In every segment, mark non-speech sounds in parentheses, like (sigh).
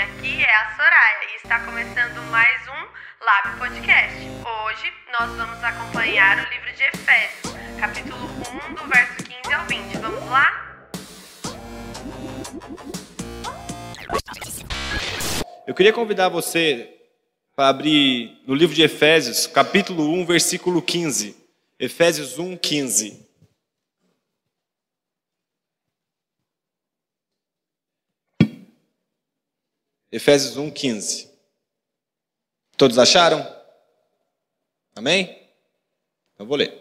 nome aqui é a Soraya e está começando mais um Lab Podcast. Hoje nós vamos acompanhar o livro de Efésios, capítulo 1, do verso 15 ao 20. Vamos lá? Eu queria convidar você para abrir no livro de Efésios, capítulo 1, versículo 15. Efésios 1, 15. Efésios 1, 15. Todos acharam? Amém? Então vou ler.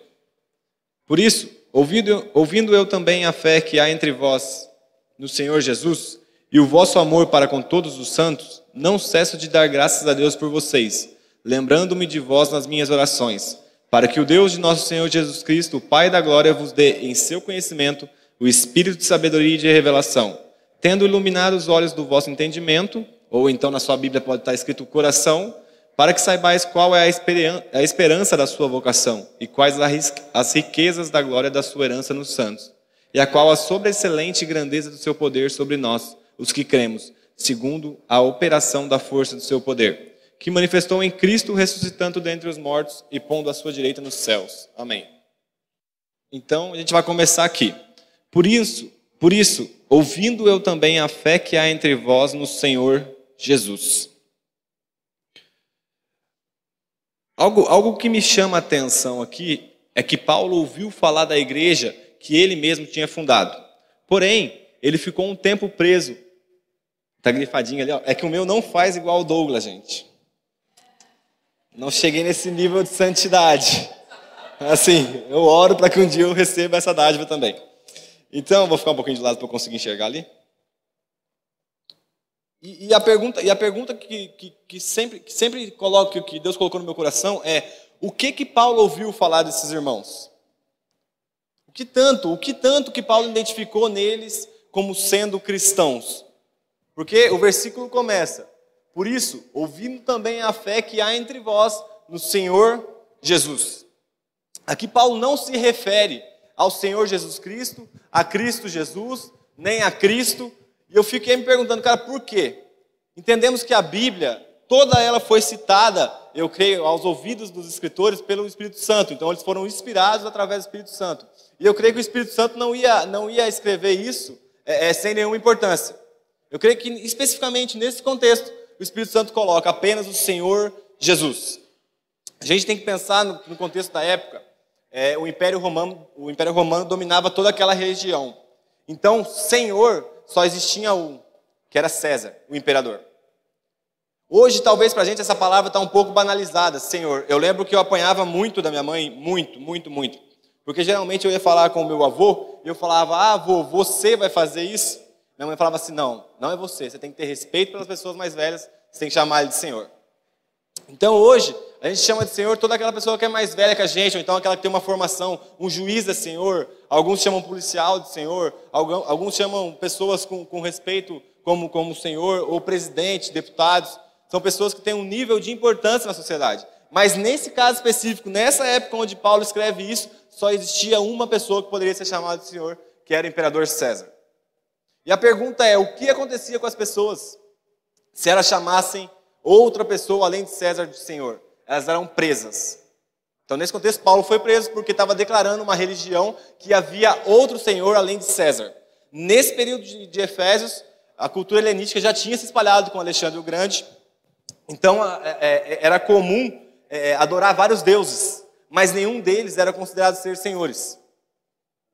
Por isso, ouvindo, ouvindo eu também a fé que há entre vós no Senhor Jesus e o vosso amor para com todos os santos, não cesso de dar graças a Deus por vocês, lembrando-me de vós nas minhas orações, para que o Deus de nosso Senhor Jesus Cristo, o Pai da glória, vos dê em seu conhecimento o espírito de sabedoria e de revelação, tendo iluminado os olhos do vosso entendimento, ou então na sua Bíblia pode estar escrito coração, para que saibais qual é a esperança da sua vocação e quais as riquezas da glória da sua herança nos santos, e a qual a sobreexcelente grandeza do seu poder sobre nós, os que cremos, segundo a operação da força do seu poder, que manifestou em Cristo ressuscitando dentre os mortos e pondo a sua direita nos céus. Amém. Então, a gente vai começar aqui. Por isso, por isso, ouvindo eu também a fé que há entre vós no Senhor Jesus. Algo, algo que me chama a atenção aqui é que Paulo ouviu falar da igreja que ele mesmo tinha fundado. Porém, ele ficou um tempo preso. Tá grifadinho ali, ó. É que o meu não faz igual o Douglas, gente. Não cheguei nesse nível de santidade. Assim, eu oro para que um dia eu receba essa dádiva também. Então, vou ficar um pouquinho de lado para eu conseguir enxergar ali. E, e, a pergunta, e a pergunta que, que, que sempre, que sempre coloco, que Deus colocou no meu coração é: o que que Paulo ouviu falar desses irmãos? O que tanto, o que tanto que Paulo identificou neles como sendo cristãos? Porque o versículo começa: Por isso, ouvindo também a fé que há entre vós no Senhor Jesus. Aqui Paulo não se refere ao Senhor Jesus Cristo, a Cristo Jesus, nem a Cristo, e eu fiquei me perguntando, cara, por quê? Entendemos que a Bíblia, toda ela foi citada, eu creio, aos ouvidos dos escritores pelo Espírito Santo. Então eles foram inspirados através do Espírito Santo. E eu creio que o Espírito Santo não ia, não ia escrever isso é, é, sem nenhuma importância. Eu creio que especificamente nesse contexto, o Espírito Santo coloca apenas o Senhor Jesus. A gente tem que pensar no, no contexto da época. É, o Império Romano, o Império Romano dominava toda aquela região. Então, Senhor só existia um, que era César, o imperador. Hoje, talvez para a gente essa palavra está um pouco banalizada, Senhor. Eu lembro que eu apanhava muito da minha mãe, muito, muito, muito. Porque geralmente eu ia falar com o meu avô, e eu falava, ah, avô, você vai fazer isso? Minha mãe falava assim, não, não é você, você tem que ter respeito pelas pessoas mais velhas, você tem que chamar ele de Senhor. Então hoje, a gente chama de Senhor toda aquela pessoa que é mais velha que a gente, ou então aquela que tem uma formação, um juiz é Senhor, alguns chamam policial de Senhor, alguns chamam pessoas com, com respeito como, como Senhor, ou presidente, deputados. São pessoas que têm um nível de importância na sociedade. Mas nesse caso específico, nessa época onde Paulo escreve isso, só existia uma pessoa que poderia ser chamada de Senhor, que era o imperador César. E a pergunta é: o que acontecia com as pessoas se elas chamassem outra pessoa além de César de Senhor? elas eram presas. Então, nesse contexto, Paulo foi preso porque estava declarando uma religião que havia outro senhor além de César. Nesse período de, de Efésios, a cultura helenística já tinha se espalhado com Alexandre o Grande. Então, é, é, era comum é, adorar vários deuses, mas nenhum deles era considerado ser senhores.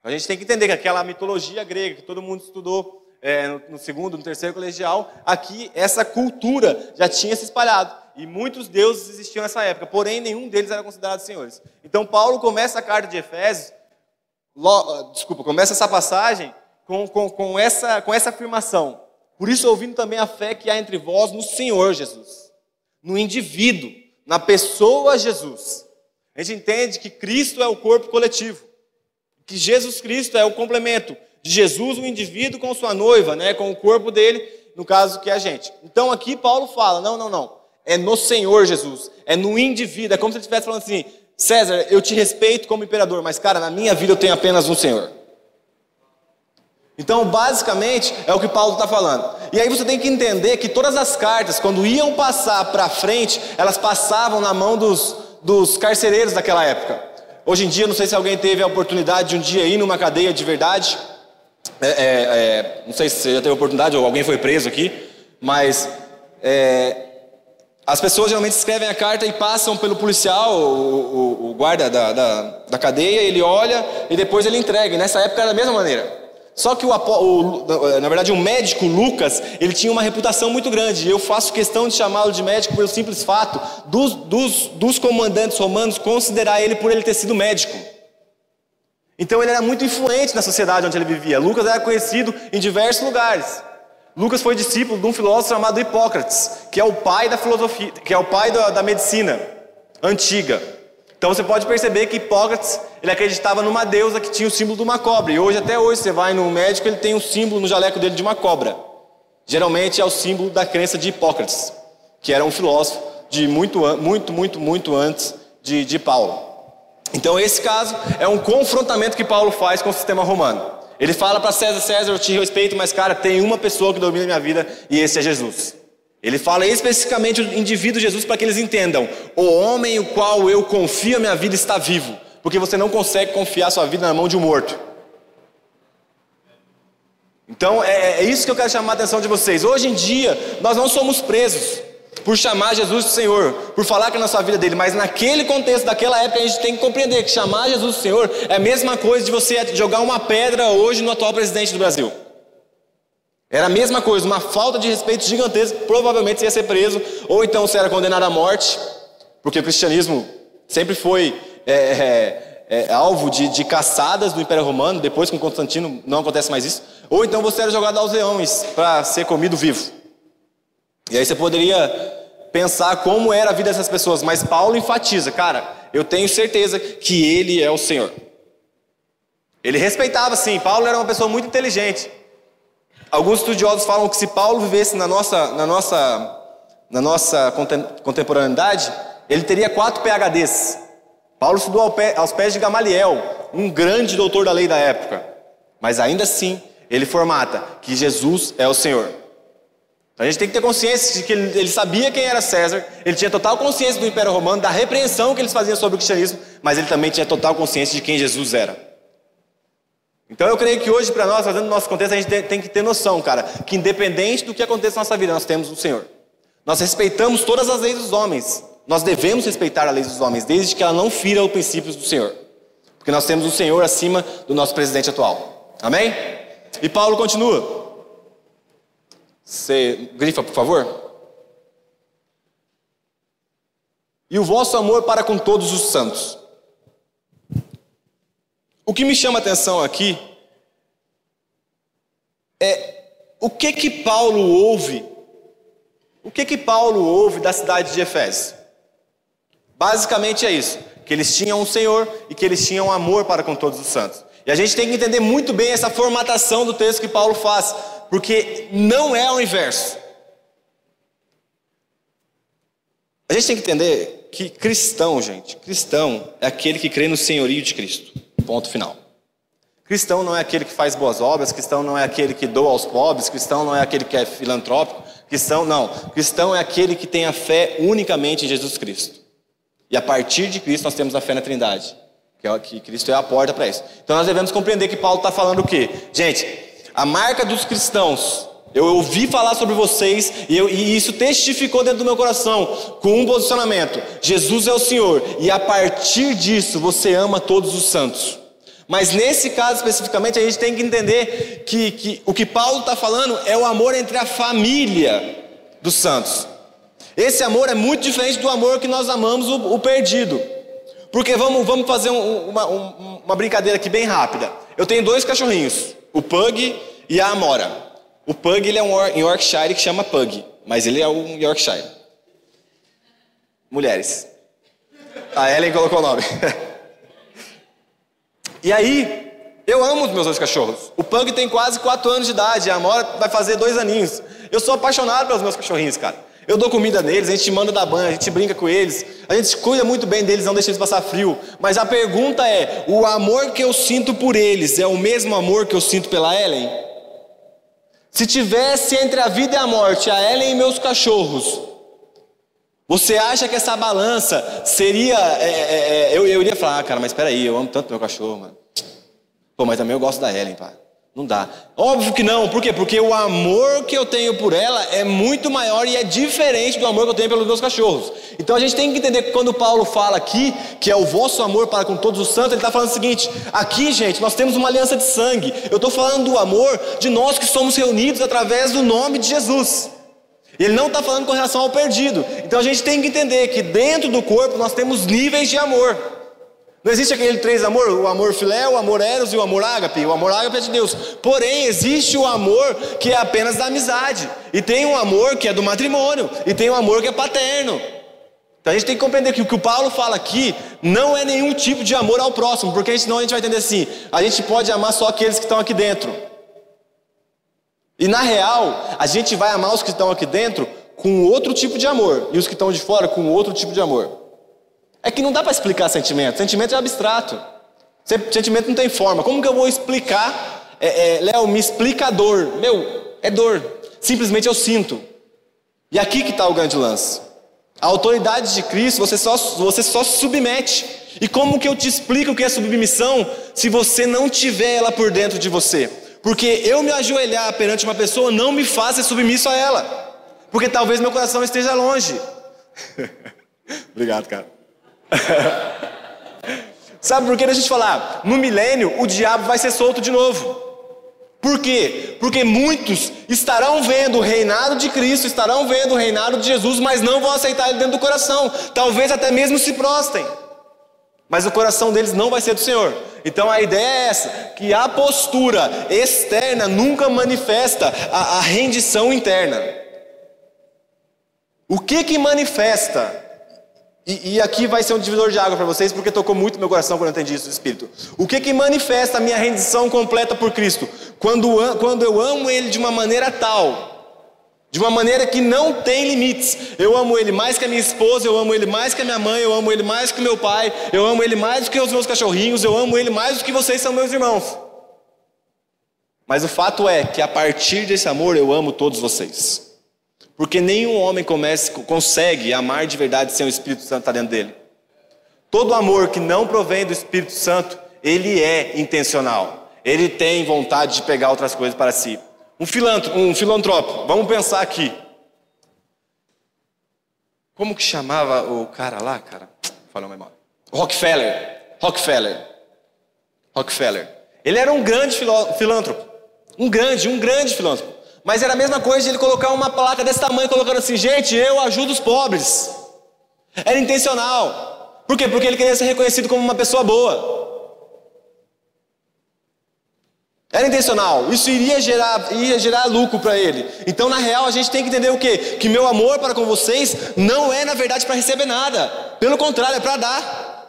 A gente tem que entender que aquela mitologia grega que todo mundo estudou é, no, no segundo, no terceiro colegial, aqui essa cultura já tinha se espalhado. E muitos deuses existiam nessa época, porém nenhum deles era considerado senhores. Então Paulo começa a carta de Efésios, lo, desculpa, começa essa passagem com, com, com, essa, com essa afirmação. Por isso, ouvindo também a fé que há entre vós no Senhor Jesus, no indivíduo, na pessoa Jesus. A gente entende que Cristo é o corpo coletivo, que Jesus Cristo é o complemento de Jesus, o indivíduo com sua noiva, né, com o corpo dele, no caso que é a gente. Então aqui Paulo fala: não, não, não é no Senhor Jesus, é no indivíduo. É como se ele estivesse falando assim: César, eu te respeito como imperador, mas cara, na minha vida eu tenho apenas um Senhor. Então, basicamente, é o que Paulo está falando. E aí você tem que entender que todas as cartas, quando iam passar para frente, elas passavam na mão dos, dos carcereiros daquela época. Hoje em dia, não sei se alguém teve a oportunidade de um dia ir numa cadeia de verdade. É, é, é, não sei se você já teve oportunidade ou alguém foi preso aqui, mas é, as pessoas geralmente escrevem a carta e passam pelo policial, o, o, o guarda da, da, da, cadeia, ele olha e depois ele entrega. E nessa época era da mesma maneira. Só que o, o, na verdade o médico Lucas, ele tinha uma reputação muito grande. Eu faço questão de chamá-lo de médico pelo simples fato dos, dos, dos comandantes romanos considerar ele por ele ter sido médico. Então ele era muito influente na sociedade onde ele vivia. Lucas era conhecido em diversos lugares. Lucas foi discípulo de um filósofo chamado Hipócrates, que é o pai da filosofia, que é o pai da, da medicina antiga. Então você pode perceber que Hipócrates ele acreditava numa deusa que tinha o símbolo de uma cobra. E hoje até hoje você vai no médico ele tem um símbolo no jaleco dele de uma cobra. Geralmente é o símbolo da crença de Hipócrates, que era um filósofo de muito muito muito muito antes de, de Paulo. Então esse caso é um confrontamento que Paulo faz com o sistema romano. Ele fala para César: César, eu te respeito, mas cara, tem uma pessoa que domina a minha vida e esse é Jesus. Ele fala especificamente o indivíduo Jesus para que eles entendam: o homem o qual eu confio a minha vida está vivo, porque você não consegue confiar sua vida na mão de um morto. Então é, é isso que eu quero chamar a atenção de vocês. Hoje em dia, nós não somos presos por chamar Jesus de Senhor, por falar que é na sua vida dele, mas naquele contexto, daquela época, a gente tem que compreender que chamar Jesus de Senhor é a mesma coisa de você jogar uma pedra hoje no atual presidente do Brasil. Era a mesma coisa, uma falta de respeito gigantesca, provavelmente você ia ser preso, ou então você era condenado à morte, porque o cristianismo sempre foi é, é, é, alvo de, de caçadas do Império Romano, depois com Constantino não acontece mais isso, ou então você era jogado aos leões para ser comido vivo. E aí você poderia pensar como era a vida dessas pessoas, mas Paulo enfatiza, cara, eu tenho certeza que ele é o Senhor. Ele respeitava sim, Paulo era uma pessoa muito inteligente. Alguns estudiosos falam que se Paulo vivesse na nossa, na nossa, na nossa contemporaneidade, ele teria quatro PHDs. Paulo estudou aos pés de Gamaliel, um grande doutor da lei da época. Mas ainda assim, ele formata que Jesus é o Senhor. A gente tem que ter consciência de que ele, ele, sabia quem era César, ele tinha total consciência do Império Romano, da repreensão que eles faziam sobre o cristianismo, mas ele também tinha total consciência de quem Jesus era. Então eu creio que hoje, para nós, fazendo o nosso contexto, a gente tem, tem que ter noção, cara, que independente do que aconteça na nossa vida, nós temos o Senhor. Nós respeitamos todas as leis dos homens. Nós devemos respeitar a lei dos homens, desde que ela não fira os princípios do Senhor. Porque nós temos o Senhor acima do nosso presidente atual. Amém? E Paulo continua. Você grifa, por favor? E o vosso amor para com todos os santos. O que me chama a atenção aqui é o que que Paulo ouve? O que que Paulo ouve da cidade de Efésio? Basicamente é isso, que eles tinham um Senhor e que eles tinham amor para com todos os santos. E a gente tem que entender muito bem essa formatação do texto que Paulo faz porque não é o inverso. A gente tem que entender que cristão, gente, cristão é aquele que crê no senhorio de Cristo. Ponto final. Cristão não é aquele que faz boas obras, cristão não é aquele que doa aos pobres, cristão não é aquele que é filantrópico, cristão não. Cristão é aquele que tem a fé unicamente em Jesus Cristo. E a partir de Cristo nós temos a fé na Trindade, que, é, que Cristo é a porta para isso. Então nós devemos compreender que Paulo está falando o quê? Gente, a marca dos cristãos. Eu ouvi falar sobre vocês e, eu, e, isso testificou dentro do meu coração com um posicionamento: Jesus é o Senhor, e a partir disso você ama todos os santos. Mas nesse caso especificamente, a gente tem que entender que, que o que Paulo está falando é o amor entre a família dos santos. Esse amor é muito diferente do amor que nós amamos o, o perdido. Porque vamos, vamos fazer um, uma, um, uma brincadeira aqui bem rápida. Eu tenho dois cachorrinhos o Pug e a Amora. O Pug ele é um Yorkshire que chama Pug, mas ele é um Yorkshire. Mulheres. A Ellen colocou o nome. (laughs) e aí, eu amo os meus dois cachorros. O Pug tem quase 4 anos de idade, a Amora vai fazer dois aninhos. Eu sou apaixonado pelos meus cachorrinhos, cara. Eu dou comida neles, a gente manda dar banho, a gente brinca com eles, a gente cuida muito bem deles, não deixa eles passar frio. Mas a pergunta é: o amor que eu sinto por eles é o mesmo amor que eu sinto pela Ellen? Se tivesse entre a vida e a morte, a Ellen e meus cachorros, você acha que essa balança seria. É, é, é, eu, eu iria falar, ah, cara, mas espera aí, eu amo tanto meu cachorro, mano. Pô, mas também eu gosto da Ellen, pá. Não dá. Óbvio que não. Por quê? Porque o amor que eu tenho por ela é muito maior e é diferente do amor que eu tenho pelos meus cachorros. Então a gente tem que entender que quando Paulo fala aqui, que é o vosso amor para com todos os santos, ele está falando o seguinte: aqui, gente, nós temos uma aliança de sangue. Eu estou falando do amor de nós que somos reunidos através do nome de Jesus. Ele não está falando com relação ao perdido. Então a gente tem que entender que dentro do corpo nós temos níveis de amor. Não existe aquele três amor, o amor filé, o amor eros e o amor ágape. O amor ágape é de Deus. Porém, existe o amor que é apenas da amizade. E tem um amor que é do matrimônio. E tem um amor que é paterno. Então a gente tem que compreender que o que o Paulo fala aqui não é nenhum tipo de amor ao próximo, porque senão a gente vai entender assim: a gente pode amar só aqueles que estão aqui dentro. E na real, a gente vai amar os que estão aqui dentro com outro tipo de amor, e os que estão de fora com outro tipo de amor. É que não dá para explicar sentimento. Sentimento é abstrato. Sentimento não tem forma. Como que eu vou explicar? É, é, Léo, me explica a dor. Meu, é dor. Simplesmente eu sinto. E aqui que está o grande lance. A autoridade de Cristo, você só, você só se submete. E como que eu te explico o que é submissão se você não tiver ela por dentro de você? Porque eu me ajoelhar perante uma pessoa não me faz ser submisso a ela. Porque talvez meu coração esteja longe. (laughs) Obrigado, cara. (laughs) Sabe por que a gente falar? No milênio o diabo vai ser solto de novo. Por quê? Porque muitos estarão vendo o reinado de Cristo, estarão vendo o reinado de Jesus, mas não vão aceitar ele dentro do coração. Talvez até mesmo se prostem. Mas o coração deles não vai ser do Senhor. Então a ideia é essa: que a postura externa nunca manifesta a, a rendição interna. O que que manifesta e, e, aqui vai ser um divisor de água para vocês, porque tocou muito meu coração quando eu entendi isso do Espírito. O que que manifesta a minha rendição completa por Cristo? Quando, quando eu amo Ele de uma maneira tal, de uma maneira que não tem limites. Eu amo Ele mais que a minha esposa, eu amo Ele mais que a minha mãe, eu amo Ele mais que o meu pai, eu amo Ele mais do que os meus cachorrinhos, eu amo Ele mais do que vocês são meus irmãos. Mas o fato é que a partir desse amor eu amo todos vocês. Porque nenhum homem comece, consegue amar de verdade sem o Espírito Santo estar dentro dele. Todo amor que não provém do Espírito Santo, ele é intencional. Ele tem vontade de pegar outras coisas para si. Um, filantro, um filantropo, vamos pensar aqui. Como que chamava o cara lá, cara? Falou memória. Rockefeller. Rockefeller. Rockefeller. Ele era um grande filântropo. Um grande, um grande filântropo. Mas era a mesma coisa de ele colocar uma placa desse tamanho, colocando assim: gente, eu ajudo os pobres. Era intencional. Por quê? Porque ele queria ser reconhecido como uma pessoa boa. Era intencional. Isso iria gerar, iria gerar lucro para ele. Então, na real, a gente tem que entender o quê? Que meu amor para com vocês não é, na verdade, para receber nada. Pelo contrário, é para dar.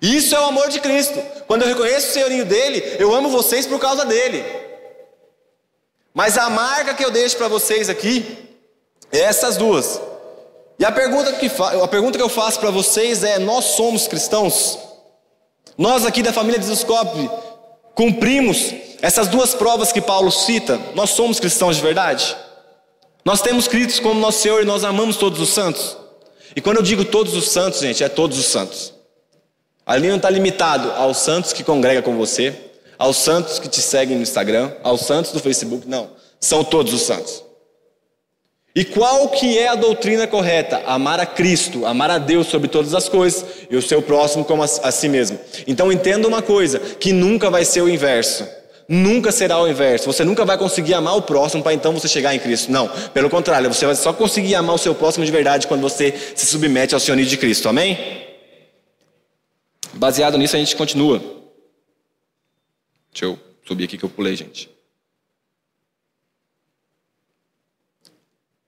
Isso é o amor de Cristo. Quando eu reconheço o senhorinho dele, eu amo vocês por causa dele. Mas a marca que eu deixo para vocês aqui é essas duas. E a pergunta que, a pergunta que eu faço para vocês é: nós somos cristãos? Nós aqui da família de Zuscope cumprimos essas duas provas que Paulo cita? Nós somos cristãos de verdade? Nós temos Cristo como nosso Senhor e nós amamos todos os santos? E quando eu digo todos os santos, gente, é todos os santos. Ali não está limitado aos santos que congrega com você, aos santos que te seguem no Instagram, aos santos do Facebook, não. São todos os santos. E qual que é a doutrina correta? Amar a Cristo, amar a Deus sobre todas as coisas e o seu próximo como a, a si mesmo. Então entenda uma coisa, que nunca vai ser o inverso. Nunca será o inverso. Você nunca vai conseguir amar o próximo para então você chegar em Cristo. Não, pelo contrário, você vai só conseguir amar o seu próximo de verdade quando você se submete ao sionismo de Cristo. Amém? Baseado nisso a gente continua. Deixa eu subir aqui que eu pulei, gente.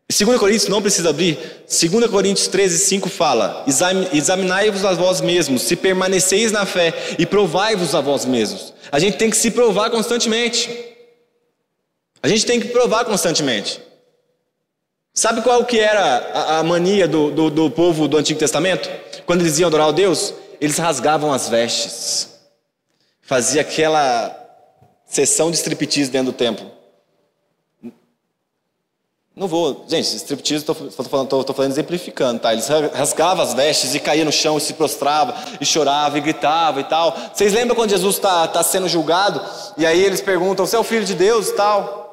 E 2 Coríntios não precisa abrir. 2 Coríntios 13, 5 fala: Examinai-vos a vós mesmos, se permaneceis na fé, e provai-vos a vós mesmos. A gente tem que se provar constantemente. A gente tem que provar constantemente. Sabe qual que era a, a mania do, do, do povo do Antigo Testamento? Quando eles iam adorar a Deus, eles rasgavam as vestes fazia aquela sessão de striptease dentro do templo. Não vou. Gente, striptease, estou falando, falando exemplificando, tá? Eles rasgavam as vestes e caía no chão e se prostrava e chorava e gritava e tal. Vocês lembram quando Jesus está tá sendo julgado? E aí eles perguntam: Você é o filho de Deus e tal?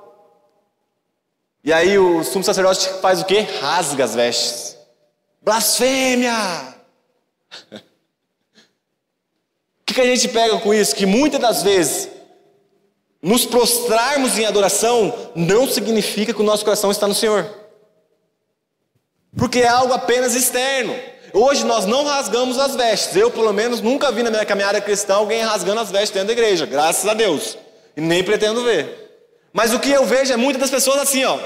E aí o sumo sacerdote faz o quê? Rasga as vestes. Blasfêmia! (laughs) Que, que a gente pega com isso? Que muitas das vezes nos prostrarmos em adoração não significa que o nosso coração está no Senhor. Porque é algo apenas externo. Hoje nós não rasgamos as vestes. Eu, pelo menos, nunca vi na minha caminhada cristã alguém rasgando as vestes dentro da igreja. Graças a Deus. E nem pretendo ver. Mas o que eu vejo é muitas das pessoas assim, ó.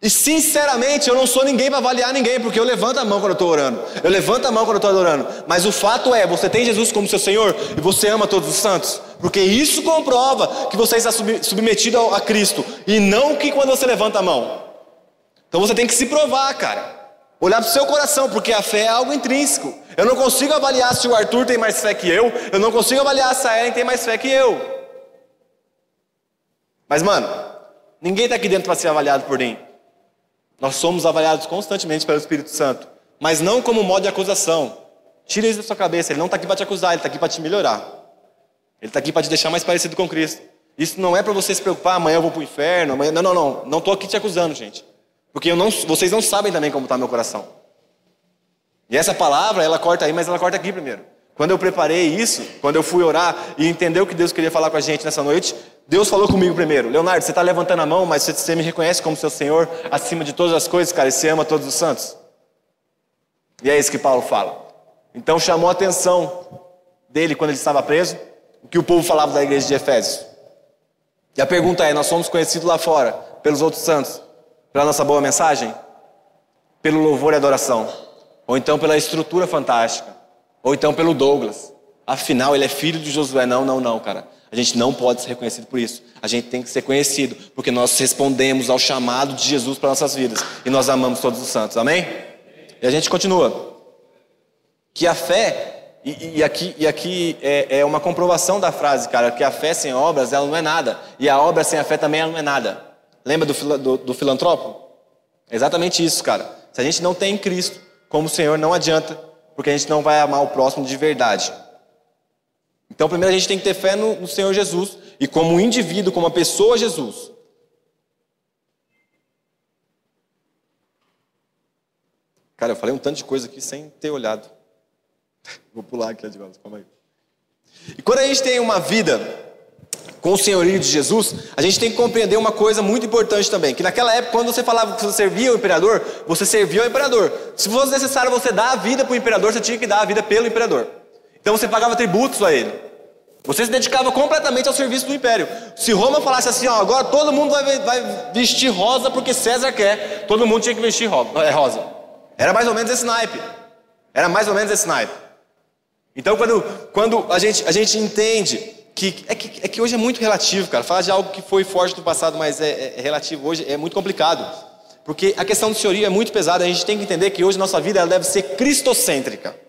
E sinceramente, eu não sou ninguém para avaliar ninguém, porque eu levanto a mão quando eu estou orando. Eu levanto a mão quando eu estou adorando. Mas o fato é, você tem Jesus como seu Senhor e você ama todos os santos. Porque isso comprova que você está submetido a Cristo. E não que quando você levanta a mão. Então você tem que se provar, cara. Olhar para o seu coração, porque a fé é algo intrínseco. Eu não consigo avaliar se o Arthur tem mais fé que eu. Eu não consigo avaliar se a Ellen tem mais fé que eu. Mas, mano, ninguém está aqui dentro para ser avaliado por mim. Nós somos avaliados constantemente pelo Espírito Santo, mas não como modo de acusação. Tira isso da sua cabeça, ele não está aqui para te acusar, ele está aqui para te melhorar. Ele está aqui para te deixar mais parecido com Cristo. Isso não é para você se preocupar, amanhã eu vou para o inferno, amanhã... Não, não, não. Não estou aqui te acusando, gente. Porque não, vocês não sabem também como está meu coração. E essa palavra, ela corta aí, mas ela corta aqui primeiro. Quando eu preparei isso, quando eu fui orar e entender o que Deus queria falar com a gente nessa noite, Deus falou comigo primeiro, Leonardo, você está levantando a mão, mas você me reconhece como seu Senhor acima de todas as coisas, cara, e você ama todos os santos. E é isso que Paulo fala. Então chamou a atenção dele quando ele estava preso, o que o povo falava da igreja de Efésios. E a pergunta é: nós somos conhecidos lá fora pelos outros santos, pela nossa boa mensagem, pelo louvor e adoração, ou então pela estrutura fantástica, ou então pelo Douglas. Afinal, ele é filho de Josué. Não, não, não, cara. A gente não pode ser reconhecido por isso. A gente tem que ser conhecido, porque nós respondemos ao chamado de Jesus para nossas vidas. E nós amamos todos os santos. Amém? E a gente continua. Que a fé, e, e aqui, e aqui é, é, uma comprovação da frase, cara, que a fé sem obras, ela não é nada. E a obra sem a fé também ela não é nada. Lembra do, do, do filantropo? É exatamente isso, cara. Se a gente não tem Cristo como Senhor, não adianta, porque a gente não vai amar o próximo de verdade. Então, primeiro a gente tem que ter fé no, no Senhor Jesus e como indivíduo, como uma pessoa Jesus. Cara, eu falei um tanto de coisa aqui sem ter olhado. (laughs) Vou pular aqui, Edvaldo, calma aí. E quando a gente tem uma vida com o senhorio de Jesus, a gente tem que compreender uma coisa muito importante também, que naquela época, quando você falava que você servia o imperador, você servia o imperador. Se fosse necessário você dar a vida para o imperador, você tinha que dar a vida pelo imperador. Então você pagava tributos a ele. Você se dedicava completamente ao serviço do império. Se Roma falasse assim, ó, agora todo mundo vai, vai vestir rosa porque César quer, todo mundo tinha que vestir é, rosa. Era mais ou menos esse naipe. Era mais ou menos esse naipe. Então quando, quando a, gente, a gente entende que é, que é que hoje é muito relativo, cara. Falar de algo que foi forte no passado, mas é, é, relativo hoje é muito complicado. Porque a questão do senhorio é muito pesada. A gente tem que entender que hoje nossa vida ela deve ser cristocêntrica.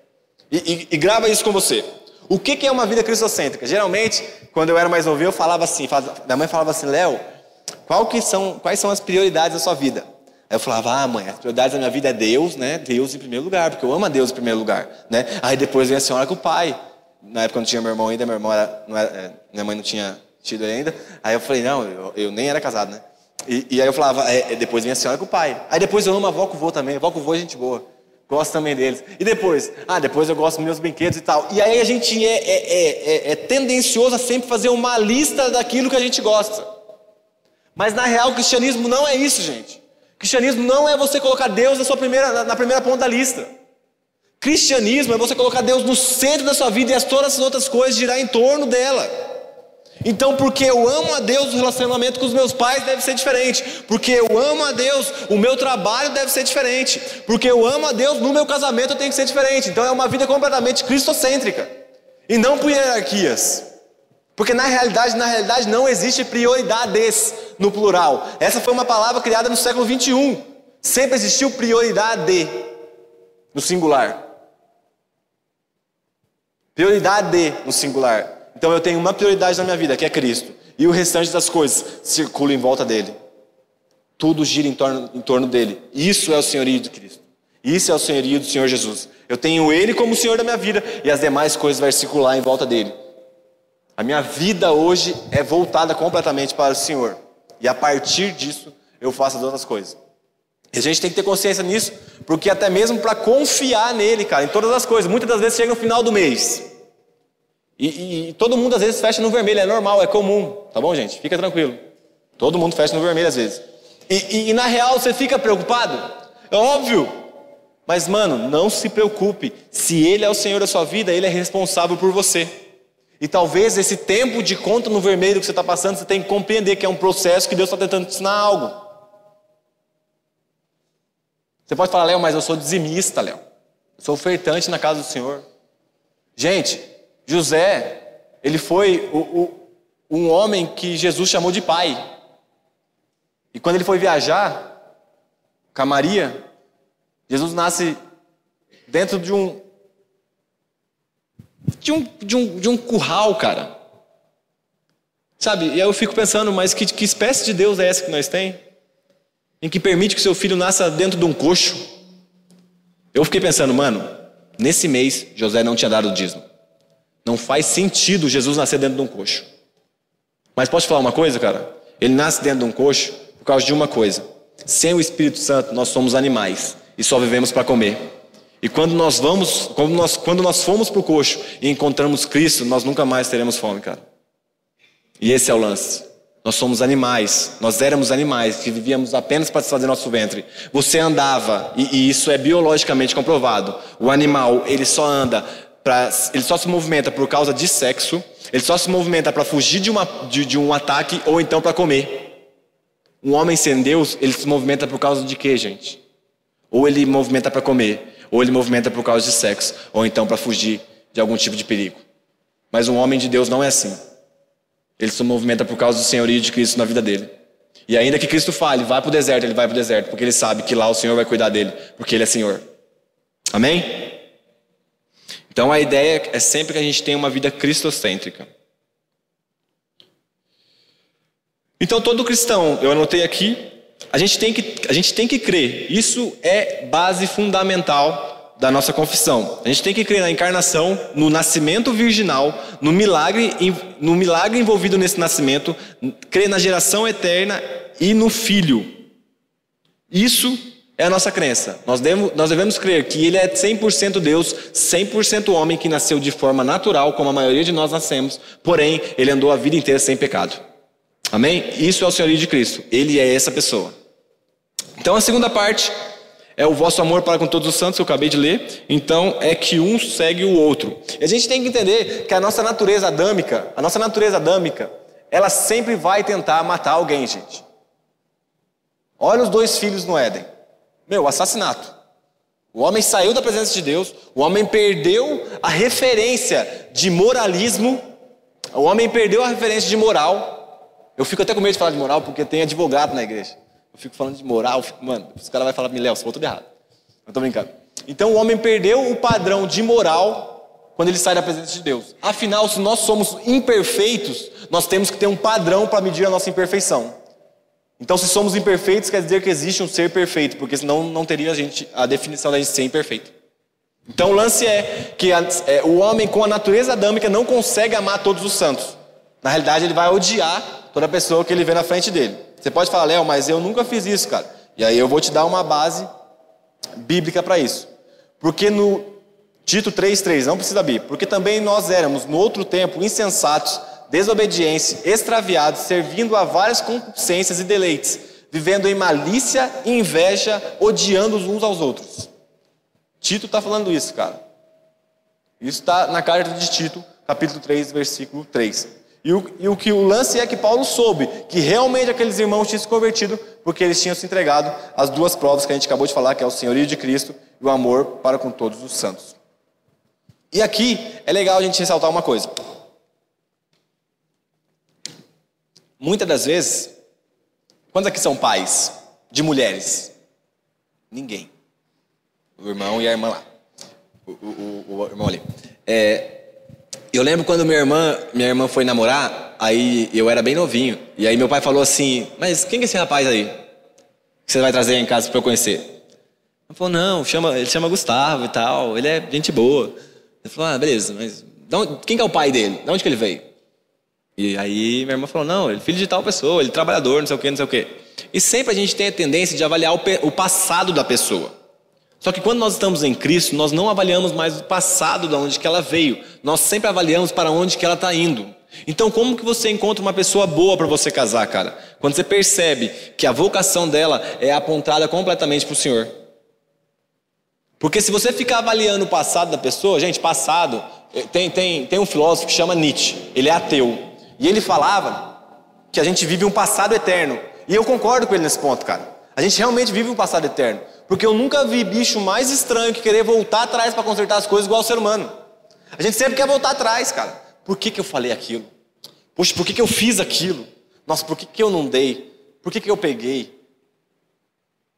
E, e, e grava isso com você. O que, que é uma vida cristocêntrica? Geralmente, quando eu era mais novinho, eu falava assim, minha mãe falava assim, Léo, são, quais são as prioridades da sua vida? Aí eu falava, ah, mãe, as prioridades da minha vida é Deus, né? Deus em primeiro lugar, porque eu amo a Deus em primeiro lugar, né? Aí depois vem a senhora com o pai. Na época não tinha meu irmão ainda, meu irmão era, era, é, minha mãe não tinha tido ainda. Aí eu falei, não, eu, eu nem era casado, né? E, e aí eu falava, é, depois vem a senhora com o pai. Aí depois eu amo a avó com o vô também, a avó com o vô é gente boa. Gosto também deles. E depois? Ah, depois eu gosto dos meus brinquedos e tal. E aí a gente é, é, é, é, é tendencioso a sempre fazer uma lista daquilo que a gente gosta. Mas na real, o cristianismo não é isso, gente. O cristianismo não é você colocar Deus na, sua primeira, na, na primeira ponta da lista. Cristianismo é você colocar Deus no centro da sua vida e as, todas as outras coisas girar em torno dela. Então, porque eu amo a Deus, o relacionamento com os meus pais deve ser diferente. Porque eu amo a Deus, o meu trabalho deve ser diferente. Porque eu amo a Deus, no meu casamento tem que ser diferente. Então, é uma vida completamente cristocêntrica e não por hierarquias. Porque na realidade, na realidade, não existe prioridades no plural. Essa foi uma palavra criada no século 21. Sempre existiu prioridade no singular. Prioridade no singular. Então eu tenho uma prioridade na minha vida, que é Cristo. E o restante das coisas circula em volta dele. tudo gira em torno, em torno dele. Isso é o senhorio de Cristo. Isso é o senhorio do Senhor Jesus. Eu tenho Ele como Senhor da minha vida e as demais coisas vão circular em volta dele. A minha vida hoje é voltada completamente para o Senhor. E a partir disso, eu faço as outras coisas. E a gente tem que ter consciência nisso, porque até mesmo para confiar nele, cara, em todas as coisas. Muitas das vezes chega no final do mês. E, e, e, todo mundo às vezes fecha no vermelho, é normal, é comum, tá bom, gente? Fica tranquilo. Todo mundo fecha no vermelho às vezes. E, e na real você fica preocupado? É óbvio. Mas, mano, não se preocupe. Se Ele é o Senhor da sua vida, Ele é responsável por você. E talvez esse tempo de conta no vermelho que você está passando, você tem que compreender que é um processo que Deus está tentando te ensinar algo. Você pode falar, Léo, mas eu sou dizimista, Léo. Eu sou ofertante na casa do Senhor. Gente, José, ele foi o, o, um homem que Jesus chamou de pai. E quando ele foi viajar com a Maria, Jesus nasce dentro de um de um, de um, de um curral, cara. Sabe? E aí eu fico pensando, mas que, que espécie de Deus é essa que nós tem? em que permite que seu filho nasça dentro de um coxo. Eu fiquei pensando, mano, nesse mês José não tinha dado o dízimo. Não faz sentido Jesus nascer dentro de um coxo. Mas posso falar uma coisa, cara? Ele nasce dentro de um coxo por causa de uma coisa. Sem o Espírito Santo, nós somos animais e só vivemos para comer. E quando nós vamos, quando nós, quando nós fomos para o coxo e encontramos Cristo, nós nunca mais teremos fome, cara. E esse é o lance. Nós somos animais, nós éramos animais que vivíamos apenas para satisfazer nosso ventre. Você andava, e, e, isso é biologicamente comprovado. O animal, ele só anda, pra, ele só se movimenta por causa de sexo, ele só se movimenta para fugir de, uma, de, de um ataque ou então para comer. Um homem sem Deus, ele se movimenta por causa de quê, gente? Ou ele movimenta para comer, ou ele movimenta por causa de sexo, ou então para fugir de algum tipo de perigo. Mas um homem de Deus não é assim. Ele se movimenta por causa do senhorio de Cristo na vida dele. E ainda que Cristo fale, vai para o deserto, ele vai para o deserto, porque ele sabe que lá o Senhor vai cuidar dele, porque ele é Senhor. Amém? Então a ideia é sempre que a gente tenha uma vida cristocêntrica. Então todo cristão, eu anotei aqui, a gente tem que, a gente tem que crer. Isso é base fundamental da nossa confissão. A gente tem que crer na encarnação, no nascimento virginal, no milagre, no milagre envolvido nesse nascimento, crer na geração eterna e no Filho. Isso é a nossa crença. Nós devemos, nós devemos crer que Ele é 100% Deus, 100% homem que nasceu de forma natural, como a maioria de nós nascemos, porém, Ele andou a vida inteira sem pecado. Amém? Isso é o senhorio de Cristo. Ele é essa pessoa. Então, a segunda parte é o vosso amor para com todos os santos, que eu acabei de ler. Então, é que um segue o outro. E a gente tem que entender que a nossa natureza adâmica, a nossa natureza adâmica, ela sempre vai tentar matar alguém, gente. Olha os dois filhos no Éden. Meu, assassinato. O homem saiu da presença de Deus, o homem perdeu a referência de moralismo, o homem perdeu a referência de moral. Eu fico até com medo de falar de moral porque tem advogado na igreja. Eu fico falando de moral, fico, mano, os caras vão falar para mim, Léo, você falou tudo errado. Eu tô brincando. Então o homem perdeu o padrão de moral quando ele sai da presença de Deus. Afinal, se nós somos imperfeitos, nós temos que ter um padrão para medir a nossa imperfeição. Então, se somos imperfeitos, quer dizer que existe um ser perfeito, porque senão não teria a, gente, a definição da gente ser imperfeito. Então, o lance é que a, é, o homem com a natureza adâmica não consegue amar todos os santos. Na realidade, ele vai odiar toda pessoa que ele vê na frente dele. Você pode falar, Léo, mas eu nunca fiz isso, cara. E aí eu vou te dar uma base bíblica para isso. Porque no Tito 3,3, não precisa abrir, porque também nós éramos, no outro tempo, insensatos, desobedientes, extraviados, servindo a várias concupiscências e deleites, vivendo em malícia e inveja, odiando uns aos outros. Tito está falando isso, cara. Isso está na carta de Tito, capítulo 3, versículo 3. E o, e o que o lance é que Paulo soube que realmente aqueles irmãos tinham se convertido porque eles tinham se entregado às duas provas que a gente acabou de falar, que é o senhorio de Cristo e o amor para com todos os santos. E aqui é legal a gente ressaltar uma coisa. Muitas das vezes, quantos aqui são pais de mulheres? Ninguém. O irmão e a irmã lá. O, o, o, o irmão ali. É, eu lembro quando minha irmã, minha irmã foi namorar, aí eu era bem novinho. E aí meu pai falou assim: Mas quem é esse rapaz aí? que você vai trazer em casa para eu conhecer? Ele falou, não, chama, ele chama Gustavo e tal, ele é gente boa. Ele falou, ah, beleza, mas quem que é o pai dele? De onde que ele veio? E aí minha irmã falou, não, ele é filho de tal pessoa, ele é trabalhador, não sei o que, não sei o que. E sempre a gente tem a tendência de avaliar o, o passado da pessoa. Só que quando nós estamos em Cristo, nós não avaliamos mais o passado de onde que ela veio. Nós sempre avaliamos para onde que ela está indo. Então, como que você encontra uma pessoa boa para você casar, cara? Quando você percebe que a vocação dela é apontada completamente para o Senhor. Porque se você ficar avaliando o passado da pessoa, gente, passado, eh, tem, tem, tem um filósofo que chama Nietzsche, ele é ateu. E ele falava que a gente vive um passado eterno. E eu concordo com ele nesse ponto, cara. A gente realmente vive um passado eterno. Porque eu nunca vi bicho mais estranho que querer voltar atrás para consertar as coisas igual o ser humano. A gente sempre quer voltar atrás, cara. Por que, que eu falei aquilo? Poxa, por que, que eu fiz aquilo? Nossa, por que, que eu não dei? Por que, que eu peguei?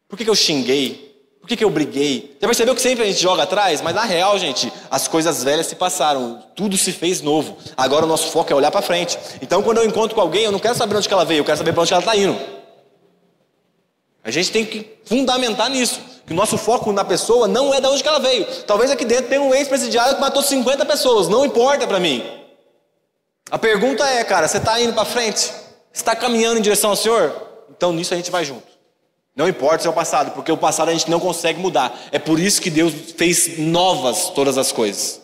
Por que, que eu xinguei? Por que, que eu briguei? Já percebeu que sempre a gente joga atrás? Mas na real, gente, as coisas velhas se passaram, tudo se fez novo. Agora o nosso foco é olhar para frente. Então, quando eu encontro com alguém, eu não quero saber onde ela veio, eu quero saber para onde ela está indo. A gente tem que fundamentar nisso. Que o nosso foco na pessoa não é de onde ela veio. Talvez aqui dentro tenha um ex-presidiário que matou 50 pessoas, não importa para mim. A pergunta é, cara, você está indo para frente? Você está caminhando em direção ao Senhor? Então nisso a gente vai junto. Não importa o seu passado, porque o passado a gente não consegue mudar. É por isso que Deus fez novas todas as coisas.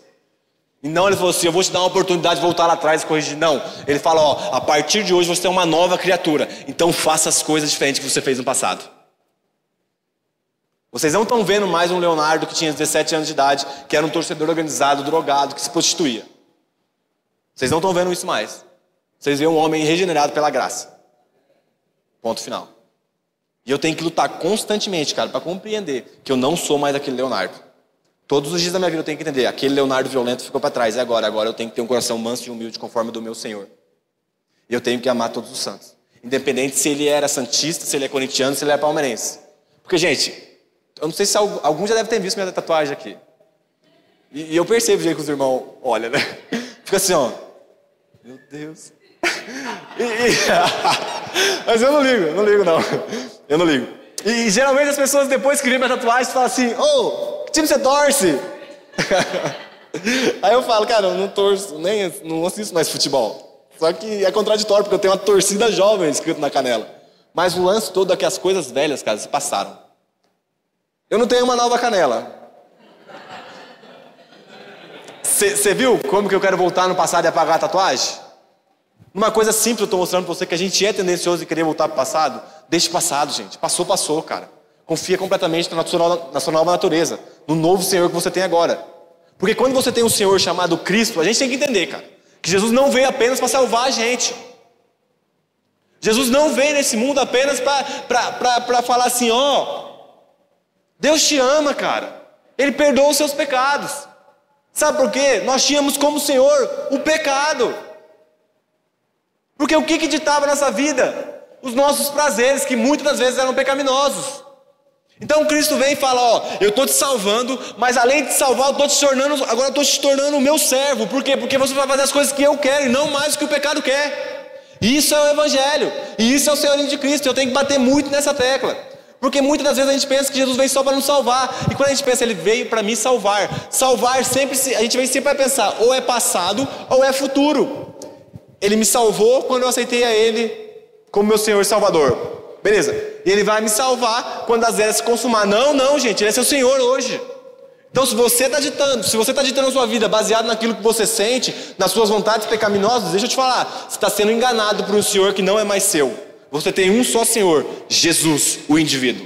E não ele falou assim: eu vou te dar uma oportunidade de voltar lá atrás e corrigir. Não. Ele fala: ó, a partir de hoje você é uma nova criatura. Então faça as coisas diferentes que você fez no passado. Vocês não estão vendo mais um Leonardo que tinha 17 anos de idade, que era um torcedor organizado, drogado, que se prostituía. Vocês não estão vendo isso mais. Vocês veem um homem regenerado pela graça. Ponto final. E eu tenho que lutar constantemente, cara, para compreender que eu não sou mais aquele Leonardo. Todos os dias da minha vida eu tenho que entender, aquele Leonardo violento ficou para trás, e agora? Agora eu tenho que ter um coração manso e humilde conforme do meu Senhor. E eu tenho que amar todos os santos. Independente se ele era santista, se ele é corintiano, se ele é palmeirense. Porque, gente, eu não sei se alguns já devem ter visto minha tatuagem aqui. E, e eu percebo o jeito que os irmãos olham, né? (laughs) Fica assim, ó. Meu Deus. (laughs) E, e, (laughs) (laughs) mas eu não ligo, eu não ligo não. Eu não ligo. E, geralmente as pessoas depois que vêem minha tatuagem falam assim, ô, oh, que time você torce? (laughs) Aí eu falo, cara, eu não torço, nem não assisto mais futebol. Só que é contraditório, porque eu tenho uma torcida jovem escrito na canela. Mas o lance todo é que as coisas velhas, cara, se passaram. Eu não tenho uma nova canela. Você viu como que eu quero voltar no passado e apagar a tatuagem? Uma coisa simples eu estou mostrando para você que a gente é tendencioso em querer voltar para o passado. Deixe passado, gente. Passou, passou, cara. Confia completamente na sua, na sua nova natureza, no novo Senhor que você tem agora. Porque quando você tem um Senhor chamado Cristo, a gente tem que entender, cara, que Jesus não veio apenas para salvar a gente. Jesus não veio nesse mundo apenas para falar assim, ó, Deus te ama, cara. Ele perdoa os seus pecados. Sabe por quê? Nós tínhamos como Senhor o pecado. Porque o que, que ditava nossa vida? Os nossos prazeres, que muitas das vezes eram pecaminosos. Então Cristo vem e fala: Ó, eu estou te salvando, mas além de te salvar, eu estou te tornando, agora estou te tornando o meu servo. Por quê? Porque você vai fazer as coisas que eu quero e não mais o que o pecado quer. Isso é o Evangelho, e isso é o Senhor de Cristo. Eu tenho que bater muito nessa tecla. Porque muitas das vezes a gente pensa que Jesus veio só para nos salvar. E quando a gente pensa, ele veio para me salvar. Salvar sempre, a gente vem sempre a pensar, ou é passado ou é futuro. Ele me salvou quando eu aceitei a Ele como meu Senhor e Salvador. Beleza. E Ele vai me salvar quando as eras se consumar. Não, não, gente, Ele é seu Senhor hoje. Então, se você está ditando, se você está ditando a sua vida baseado naquilo que você sente, nas suas vontades pecaminosas, deixa eu te falar, você está sendo enganado por um Senhor que não é mais seu. Você tem um só Senhor, Jesus, o indivíduo.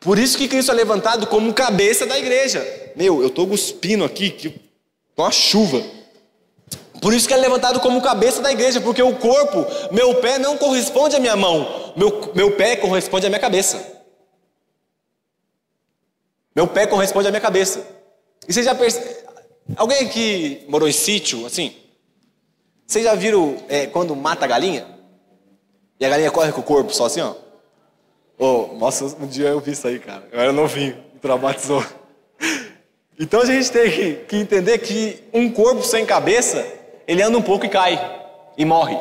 Por isso que Cristo é levantado como cabeça da igreja. Meu, eu estou cuspindo aqui, que uma chuva. Por isso que é levantado como cabeça da igreja, porque o corpo, meu pé não corresponde à minha mão, meu, meu pé corresponde à minha cabeça. Meu pé corresponde à minha cabeça. E vocês já perceberam? Alguém aqui morou em sítio, assim? Vocês já viram é, quando mata a galinha? E a galinha corre com o corpo só assim, ó. Oh, nossa, um dia eu vi isso aí, cara. Eu era novinho, me traumatizou. (laughs) Então a gente tem que, que entender que um corpo sem cabeça, ele anda um pouco e cai. E morre.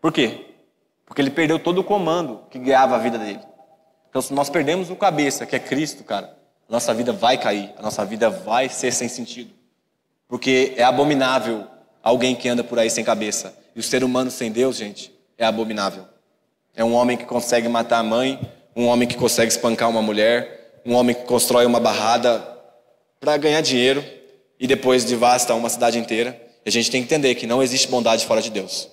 Por quê? Porque ele perdeu todo o comando que guiava a vida dele. Então, se nós perdemos o cabeça, que é Cristo, cara, a nossa vida vai cair, a nossa vida vai ser sem sentido. Porque é abominável alguém que anda por aí sem cabeça. E o ser humano sem Deus, gente, é abominável. É um homem que consegue matar a mãe, um homem que consegue espancar uma mulher, um homem que constrói uma barrada para ganhar dinheiro e depois devasta uma cidade inteira. A gente tem que entender que não existe bondade fora de Deus.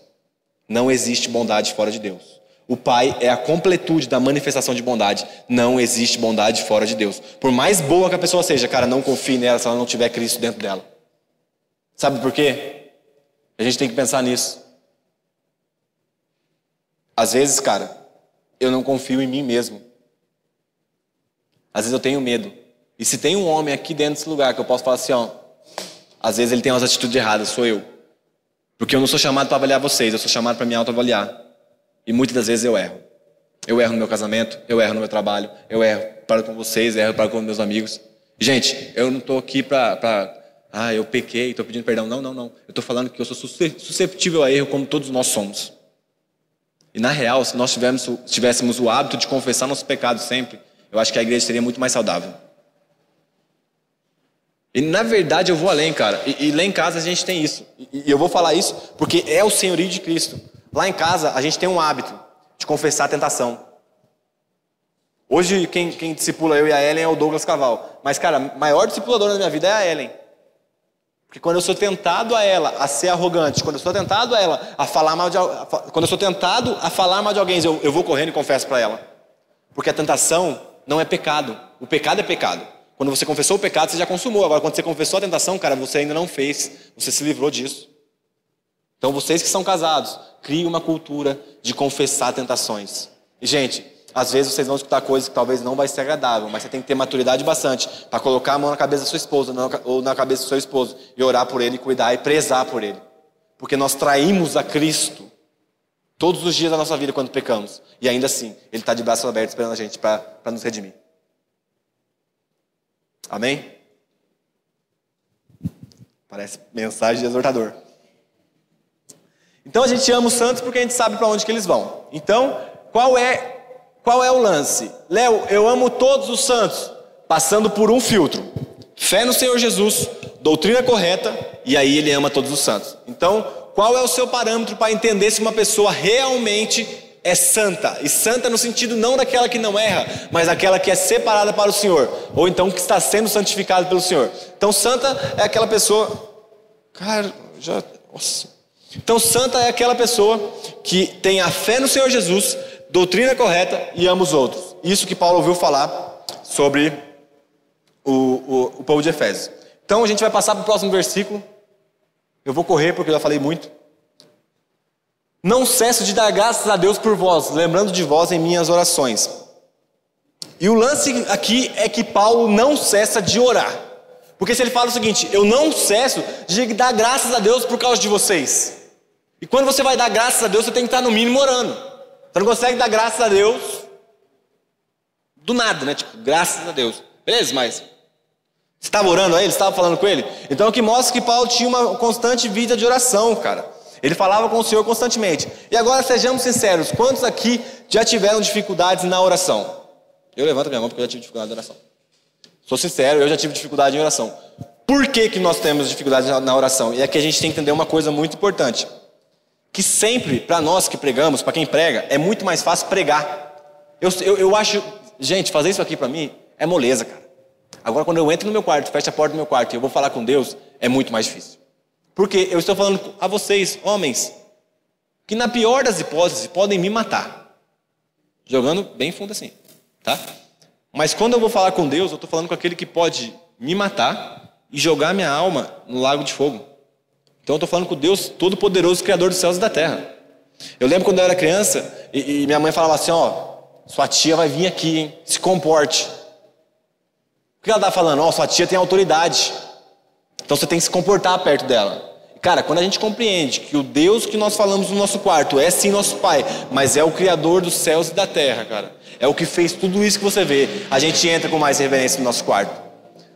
Não existe bondade fora de Deus. O Pai é a completude da manifestação de bondade. Não existe bondade fora de Deus. Por mais boa que a pessoa seja, cara, não confie nela se ela não tiver Cristo dentro dela. Sabe por quê? A gente tem que pensar nisso. Às vezes, cara, eu não confio em mim mesmo. Às vezes eu tenho medo. E se tem um homem aqui dentro desse lugar que eu posso falar assim, ó, às vezes ele tem umas atitudes erradas, sou eu. Porque eu não sou chamado para avaliar vocês, eu sou chamado para me autoavaliar. E muitas das vezes eu erro. Eu erro no meu casamento, eu erro no meu trabalho, eu erro para com vocês, erro para com meus amigos. Gente, eu não estou aqui para ah, eu pequei, estou pedindo perdão. Não, não, não. Eu estou falando que eu sou susceptível a erro como todos nós somos. E na real, se nós tivéssemos, tivéssemos o hábito de confessar nossos pecados sempre, eu acho que a igreja seria muito mais saudável. E na verdade eu vou além, cara. E, e lá em casa a gente tem isso. E, e, eu vou falar isso porque é o senhorio de Cristo. Lá em casa a gente tem um hábito de confessar a tentação. Hoje quem, quem discipula eu e a Ellen é o Douglas Caval. Mas, cara, a maior discipuladora da minha vida é a Ellen. Porque quando eu sou tentado a ela a ser arrogante, quando eu sou tentado a ela a falar mal de quando eu sou tentado a falar mal de alguém, eu, eu vou correndo e confesso para ela. Porque a tentação não é pecado. O pecado é pecado. Quando você confessou o pecado, você já consumou. Agora, quando você confessou a tentação, cara, você ainda não fez. Você se livrou disso. Então, vocês que são casados, criem uma cultura de confessar tentações. E, gente, às vezes vocês vão escutar coisas que talvez não vai ser agradável, mas você tem que ter maturidade bastante para colocar a mão na cabeça da sua esposa ou na cabeça do seu esposo e orar por ele, cuidar e prezar por ele. Porque nós traímos a Cristo todos os dias da nossa vida quando pecamos. E ainda assim, Ele está de braços abertos esperando a gente para nos redimir. Amém? Parece mensagem de exortador. Então a gente ama os santos porque a gente sabe para onde que eles vão. Então, qual é qual é o lance? Léo, eu amo todos os santos, passando por um filtro: fé no Senhor Jesus, doutrina correta, e aí ele ama todos os santos. Então, qual é o seu parâmetro para entender se uma pessoa realmente é santa? E santa no sentido não daquela que não erra, mas daquela que é separada para o Senhor, ou então que está sendo santificada pelo Senhor. Então, santa é aquela pessoa. Cara, já. Nossa. Então, santa é aquela pessoa que tem a fé no Senhor Jesus, doutrina correta e ama os outros. Isso que Paulo ouviu falar sobre o, o, o povo de Efésios. Então a gente vai passar para o próximo versículo. Eu vou correr porque eu já falei muito. Não cesso de dar graças a Deus por vós, lembrando de vós em minhas orações. E o lance aqui é que Paulo não cessa de orar. Porque se ele fala o seguinte, eu não cesso de dar graças a Deus por causa de vocês. E quando você vai dar graças a Deus, você tem que estar no mínimo orando. Você não consegue dar graças a Deus do nada, né? Tipo, graças a Deus. Beleza, mas você estava orando a ele? Você estava falando com ele? Então é o que mostra que Paulo tinha uma constante vida de oração, cara. Ele falava com o Senhor constantemente. E agora sejamos sinceros: quantos aqui já tiveram dificuldades na oração? Eu levanto minha mão porque eu já tive dificuldade na oração. Sou sincero, eu já tive dificuldade em oração. Por que, que nós temos dificuldade na oração? E aqui a gente tem que entender uma coisa muito importante que sempre, para nós que pregamos, para quem prega, é muito mais fácil pregar. Eu, eu, eu acho, gente, fazer isso aqui para mim é moleza, cara. Agora, quando eu entro no meu quarto, fecho a porta do meu quarto e eu vou falar com Deus, é muito mais difícil. Porque eu estou falando a vocês, homens, que na pior das hipóteses podem me matar. Jogando bem fundo assim, tá? Mas quando eu vou falar com Deus, eu estou falando com aquele que pode me matar e jogar minha alma no lago de fogo. Então eu estou falando com Deus Todo-Poderoso, Criador dos céus e da terra. Eu lembro quando eu era criança e, e minha mãe falava assim: ó, sua tia vai vir aqui, hein? se comporte. O que ela está falando? Ó, sua tia tem autoridade. Então você tem que se comportar perto dela. Cara, quando a gente compreende que o Deus que nós falamos no nosso quarto é sim nosso Pai, mas é o Criador dos céus e da terra, cara. É o que fez tudo isso que você vê. A gente entra com mais reverência no nosso quarto.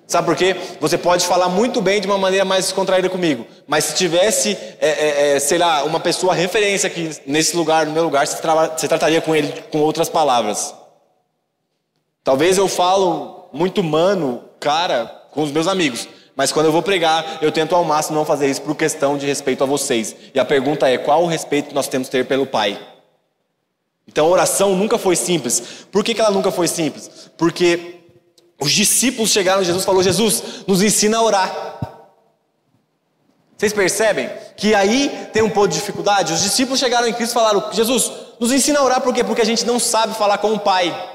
Sabe por quê? Você pode falar muito bem de uma maneira mais descontraída comigo, mas se tivesse, é, é, é, sei lá, uma pessoa referência aqui nesse lugar, no meu lugar, você, tra você trataria com ele com outras palavras. Talvez eu falo muito humano, cara, com os meus amigos, mas quando eu vou pregar, eu tento ao máximo não fazer isso por questão de respeito a vocês. E a pergunta é: qual o respeito que nós temos que ter pelo Pai? Então a oração nunca foi simples. Por que, que ela nunca foi simples? Porque os discípulos chegaram a Jesus e falou: Jesus, nos ensina a orar. Vocês percebem que aí tem um pouco de dificuldade? Os discípulos chegaram em Cristo e falaram: Jesus, nos ensina a orar por quê? Porque a gente não sabe falar com o Pai.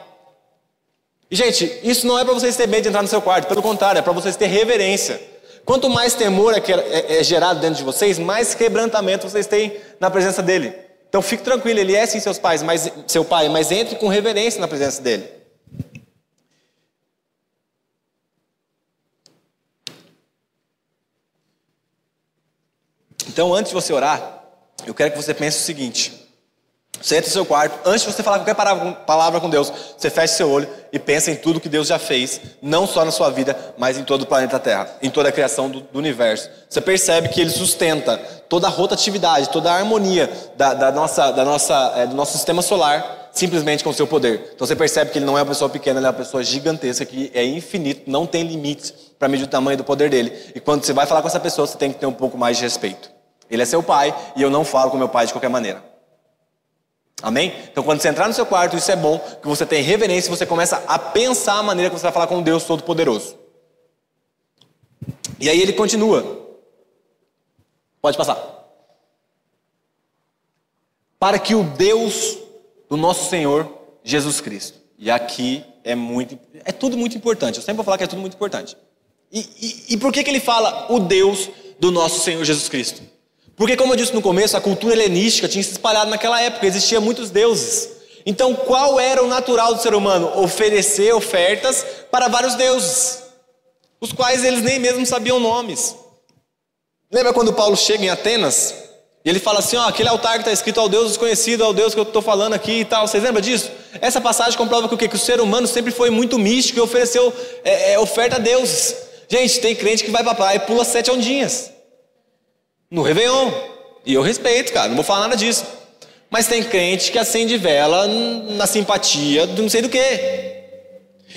E, gente, isso não é para vocês terem medo de entrar no seu quarto, pelo contrário, é para vocês terem reverência. Quanto mais temor é, é, é, gerado dentro de vocês, mais quebrantamento vocês têm na presença dele. Então fique tranquilo, ele é sim seus pais, mas, seu pai, mas entre com reverência na presença dele. Então, antes de você orar, eu quero que você pense o seguinte: você entra no seu quarto, antes de você falar qualquer palavra com Deus, você fecha seu olho e pensa em tudo que Deus já fez, não só na sua vida, mas em todo o planeta Terra, em toda a criação do, do universo. Você percebe que Ele sustenta toda a rotatividade, toda a harmonia da, da nossa, da nossa, é, do nosso sistema solar, simplesmente com o seu poder. Então você percebe que Ele não é uma pessoa pequena, Ele é uma pessoa gigantesca, que é infinito, não tem limites para medir o tamanho do poder dele. E quando você vai falar com essa pessoa, você tem que ter um pouco mais de respeito. Ele é seu pai e eu não falo com meu pai de qualquer maneira. Amém? Então, quando você entrar no seu quarto, isso é bom, que você tem reverência você começa a pensar a maneira que você vai falar com Deus Todo-Poderoso. E aí ele continua. Pode passar. Para que o Deus do nosso Senhor Jesus Cristo. E aqui é muito, é tudo muito importante. Eu sempre vou falar que é tudo muito importante. E, e, e por que, que ele fala o Deus do nosso Senhor Jesus Cristo? Porque, como eu disse no começo, a cultura helenística tinha se espalhado naquela época, existiam muitos deuses. Então, qual era o natural do ser humano? Oferecer ofertas para vários deuses, os quais eles nem mesmo sabiam nomes. Lembra quando Paulo chega em Atenas? E ele fala assim: ó, aquele altar que está escrito ao Deus desconhecido, ao Deus que eu estou falando aqui e tal. Vocês lembram disso? Essa passagem comprova que o, quê? que o ser humano sempre foi muito místico e ofereceu é, é, oferta a deuses. Gente, tem crente que vai para a praia e pula sete ondinhas no Réveillon. E eu respeito, cara, não vou falar nada disso. Mas tem crente que acende vela na simpatia do não sei do que.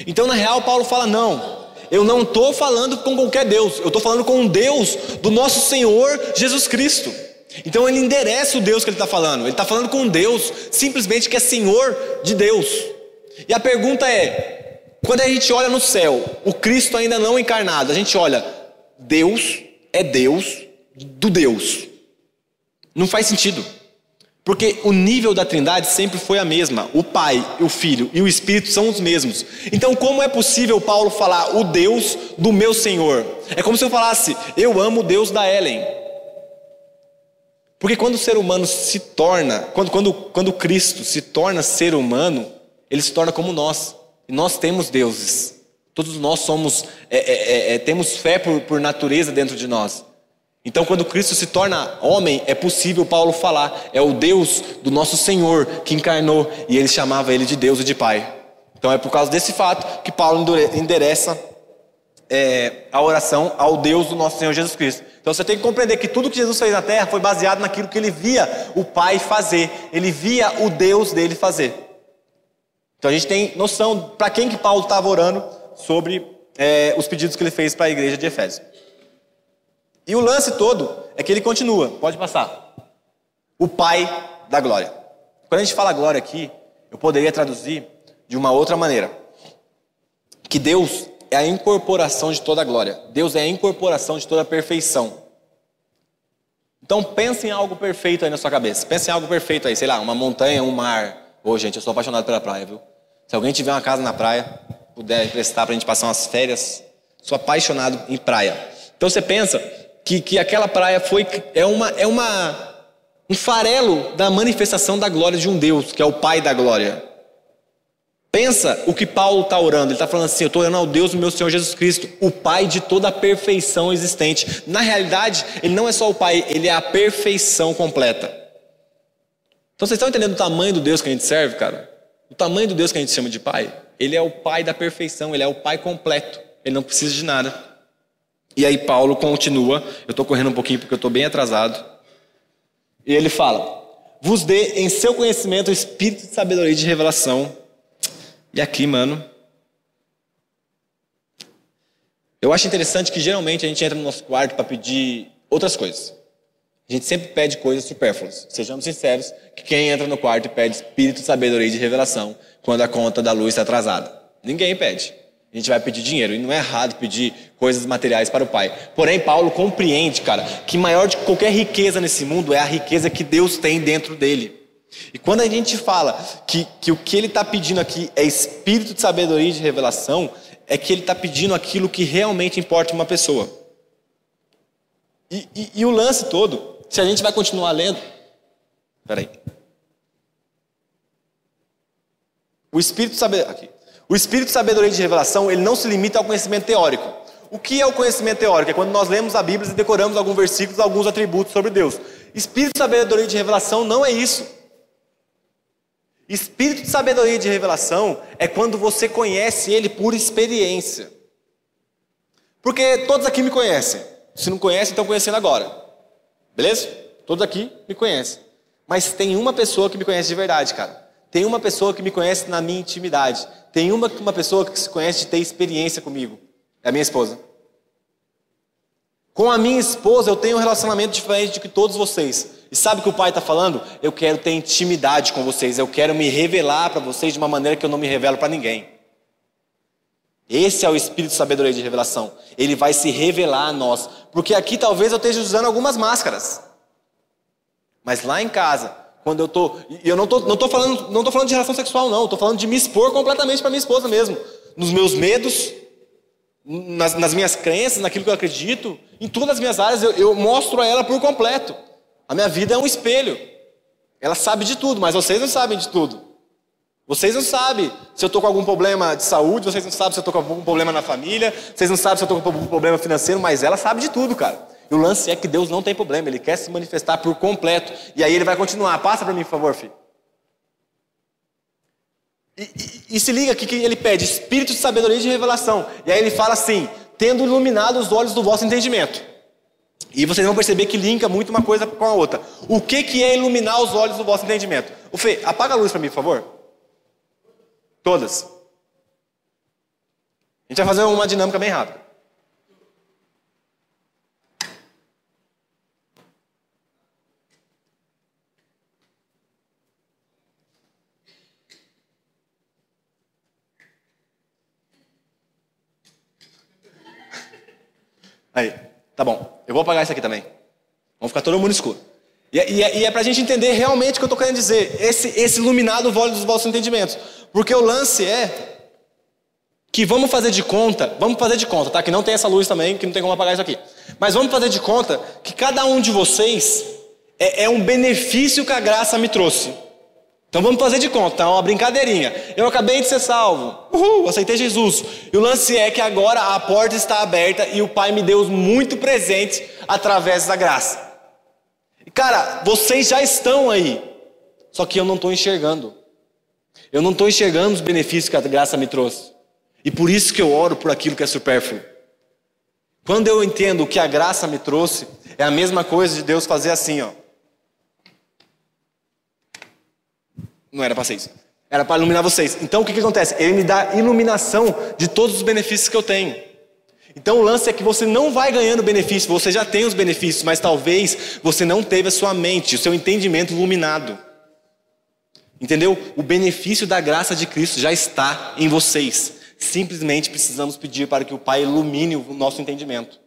Então, na real, Paulo fala: não, eu não estou falando com qualquer Deus, eu estou falando com um Deus do nosso Senhor Jesus Cristo. Então, ele endereça o Deus que ele está falando, ele está falando com um Deus simplesmente que é Senhor de Deus. E a pergunta é: quando a gente olha no céu, o Cristo ainda não encarnado, a gente olha, Deus é Deus do Deus. Não faz sentido. Porque o nível da Trindade sempre foi a mesma. O Pai, o Filho e o Espírito são os mesmos. Então, como é possível Paulo falar o Deus do meu Senhor? É como se eu falasse, eu amo o Deus da Ellen. Porque quando o ser humano se torna, quando, quando, quando Cristo se torna ser humano, ele se torna como nós. E nós temos deuses. Todos nós somos, é, é, é, é temos fé por, por natureza dentro de nós. Então, quando Cristo se torna homem, é possível Paulo falar, é o Deus do nosso Senhor que encarnou e ele chamava ele de Deus e de Pai. Então, é por causa desse fato que Paulo endereça é, a oração ao Deus do nosso Senhor Jesus Cristo. Então, você tem que compreender que tudo que Jesus fez na terra foi baseado naquilo que ele via o Pai fazer, ele via o Deus dele fazer. Então, a gente tem noção para quem que Paulo estava orando sobre é, os pedidos que ele fez para a igreja de Efésios. E o lance todo é que ele continua, pode passar. O Pai da glória. Quando a gente fala glória aqui, eu poderia traduzir de uma outra maneira. Que Deus é a incorporação de toda a glória. Deus é a incorporação de toda a perfeição. Então pense em algo perfeito aí na sua cabeça. Pense em algo perfeito aí, sei lá, uma montanha, um mar. Ô, gente, eu sou apaixonado pela praia, viu? Se alguém tiver uma casa na praia, puder emprestar para a gente passar umas férias, sou apaixonado em praia. Então você pensa que, que aquela praia foi é uma é uma um farelo da manifestação da glória de um Deus que é o Pai da glória. Pensa o que Paulo está orando. Ele está falando assim: Eu estou orando ao Deus meu Senhor Jesus Cristo, o Pai de toda a perfeição existente. Na realidade, Ele não é só o Pai, Ele é a perfeição completa. Então vocês estão entendendo o tamanho do Deus que a gente serve, cara? O tamanho do Deus que a gente chama de Pai? Ele é o Pai da perfeição, Ele é o Pai completo. ele não precisa de nada. E aí Paulo continua, eu estou correndo um pouquinho porque eu estou bem atrasado. E ele fala: Vos dê em seu conhecimento o espírito de sabedoria e de revelação. E aqui, mano. Eu acho interessante que geralmente a gente entra no nosso quarto para pedir outras coisas. A gente sempre pede coisas supérfluas. Sejamos sinceros que quem entra no quarto e pede espírito de sabedoria e de revelação quando a conta da luz está atrasada. Ninguém pede. A gente vai pedir dinheiro. E não é errado pedir coisas materiais para o Pai. Porém, Paulo compreende, cara, que maior de qualquer riqueza nesse mundo é a riqueza que Deus tem dentro dele. E quando a gente fala que, que o que ele está pedindo aqui é espírito de sabedoria e de revelação, é que ele está pedindo aquilo que realmente importa uma pessoa. E, e, e o lance todo, se a gente vai continuar lendo. Peraí. O espírito de sabedoria. Aqui. O espírito de sabedoria e de revelação, ele não se limita ao conhecimento teórico. O que é o conhecimento teórico? É quando nós lemos a Bíblia e decoramos alguns versículos, alguns atributos sobre Deus. Espírito de sabedoria e de revelação não é isso. Espírito de sabedoria e de revelação é quando você conhece ele por experiência. Porque todos aqui me conhecem. Se não conhecem, estão conhecendo agora. Beleza? Todos aqui me conhecem. Mas tem uma pessoa que me conhece de verdade, cara. Tem uma pessoa que me conhece na minha intimidade. Tem uma, uma pessoa que se conhece de ter experiência comigo. É a minha esposa. Com a minha esposa eu tenho um relacionamento diferente de que todos vocês. E sabe o que o pai está falando? Eu quero ter intimidade com vocês. Eu quero me revelar para vocês de uma maneira que eu não me revelo para ninguém. Esse é o espírito de sabedoria de revelação. Ele vai se revelar a nós. Porque aqui talvez eu esteja usando algumas máscaras. Mas lá em casa, quando eu tô, e eu não tô, não tô falando, não tô falando de relação sexual não, estou falando de me expor completamente para minha esposa mesmo, nos meus medos, nas, nas, minhas crenças, naquilo que eu acredito, em todas as minhas áreas eu, eu mostro a ela por completo. A minha vida é um espelho. Ela sabe de tudo, mas vocês não sabem de tudo. Vocês não sabem se eu estou com algum problema de saúde, vocês não sabem se eu estou com algum problema na família, vocês não sabem se eu estou com algum problema financeiro, mas ela sabe de tudo, cara. E o lance é que Deus não tem problema, Ele quer se manifestar por completo. E aí Ele vai continuar. Passa para mim, por favor, filho. E, e, e, se liga aqui que ele pede espírito de sabedoria e de revelação. E aí ele fala assim: tendo iluminado os olhos do vosso entendimento. E vocês vão perceber que linka muito uma coisa com a outra. O que, que é iluminar os olhos do vosso entendimento? O Fê, apaga a luz para mim, por favor. Todas. A gente vai fazer uma dinâmica bem rápida. Aí, tá bom. Eu vou apagar isso aqui também. Vamos ficar todo mundo escuro. E, é, e, é, e é para a gente entender realmente o que eu estou querendo dizer. Esse, esse iluminado vale dos vossos entendimentos. Porque o lance é que vamos fazer de conta, vamos fazer de conta, tá? Que não tem essa luz também, que não tem como apagar isso aqui. Mas vamos fazer de conta que cada um de vocês é, é um benefício que a graça me trouxe. Então vamos fazer de conta, é uma brincadeirinha. Eu acabei de ser salvo. Uhul, aceitei Jesus. E o lance é que agora a porta está aberta e o Pai me deu muito presente através da graça. Cara, vocês já estão aí. Só que eu não estou enxergando. Eu não estou enxergando os benefícios que a graça me trouxe. E por isso que eu oro por aquilo que é supérfluo. Quando eu entendo o que a graça me trouxe, é a mesma coisa de Deus fazer assim, ó. Não era para isso. Era para iluminar vocês. Então o que, que acontece? Ele me dá iluminação de todos os benefícios que eu tenho. Então o lance é que você não vai ganhando benefício, você já tem os benefícios, mas talvez você não teve a sua mente, o seu entendimento iluminado. Entendeu? O benefício da graça de Cristo já está em vocês. Simplesmente precisamos pedir para que o Pai ilumine o nosso entendimento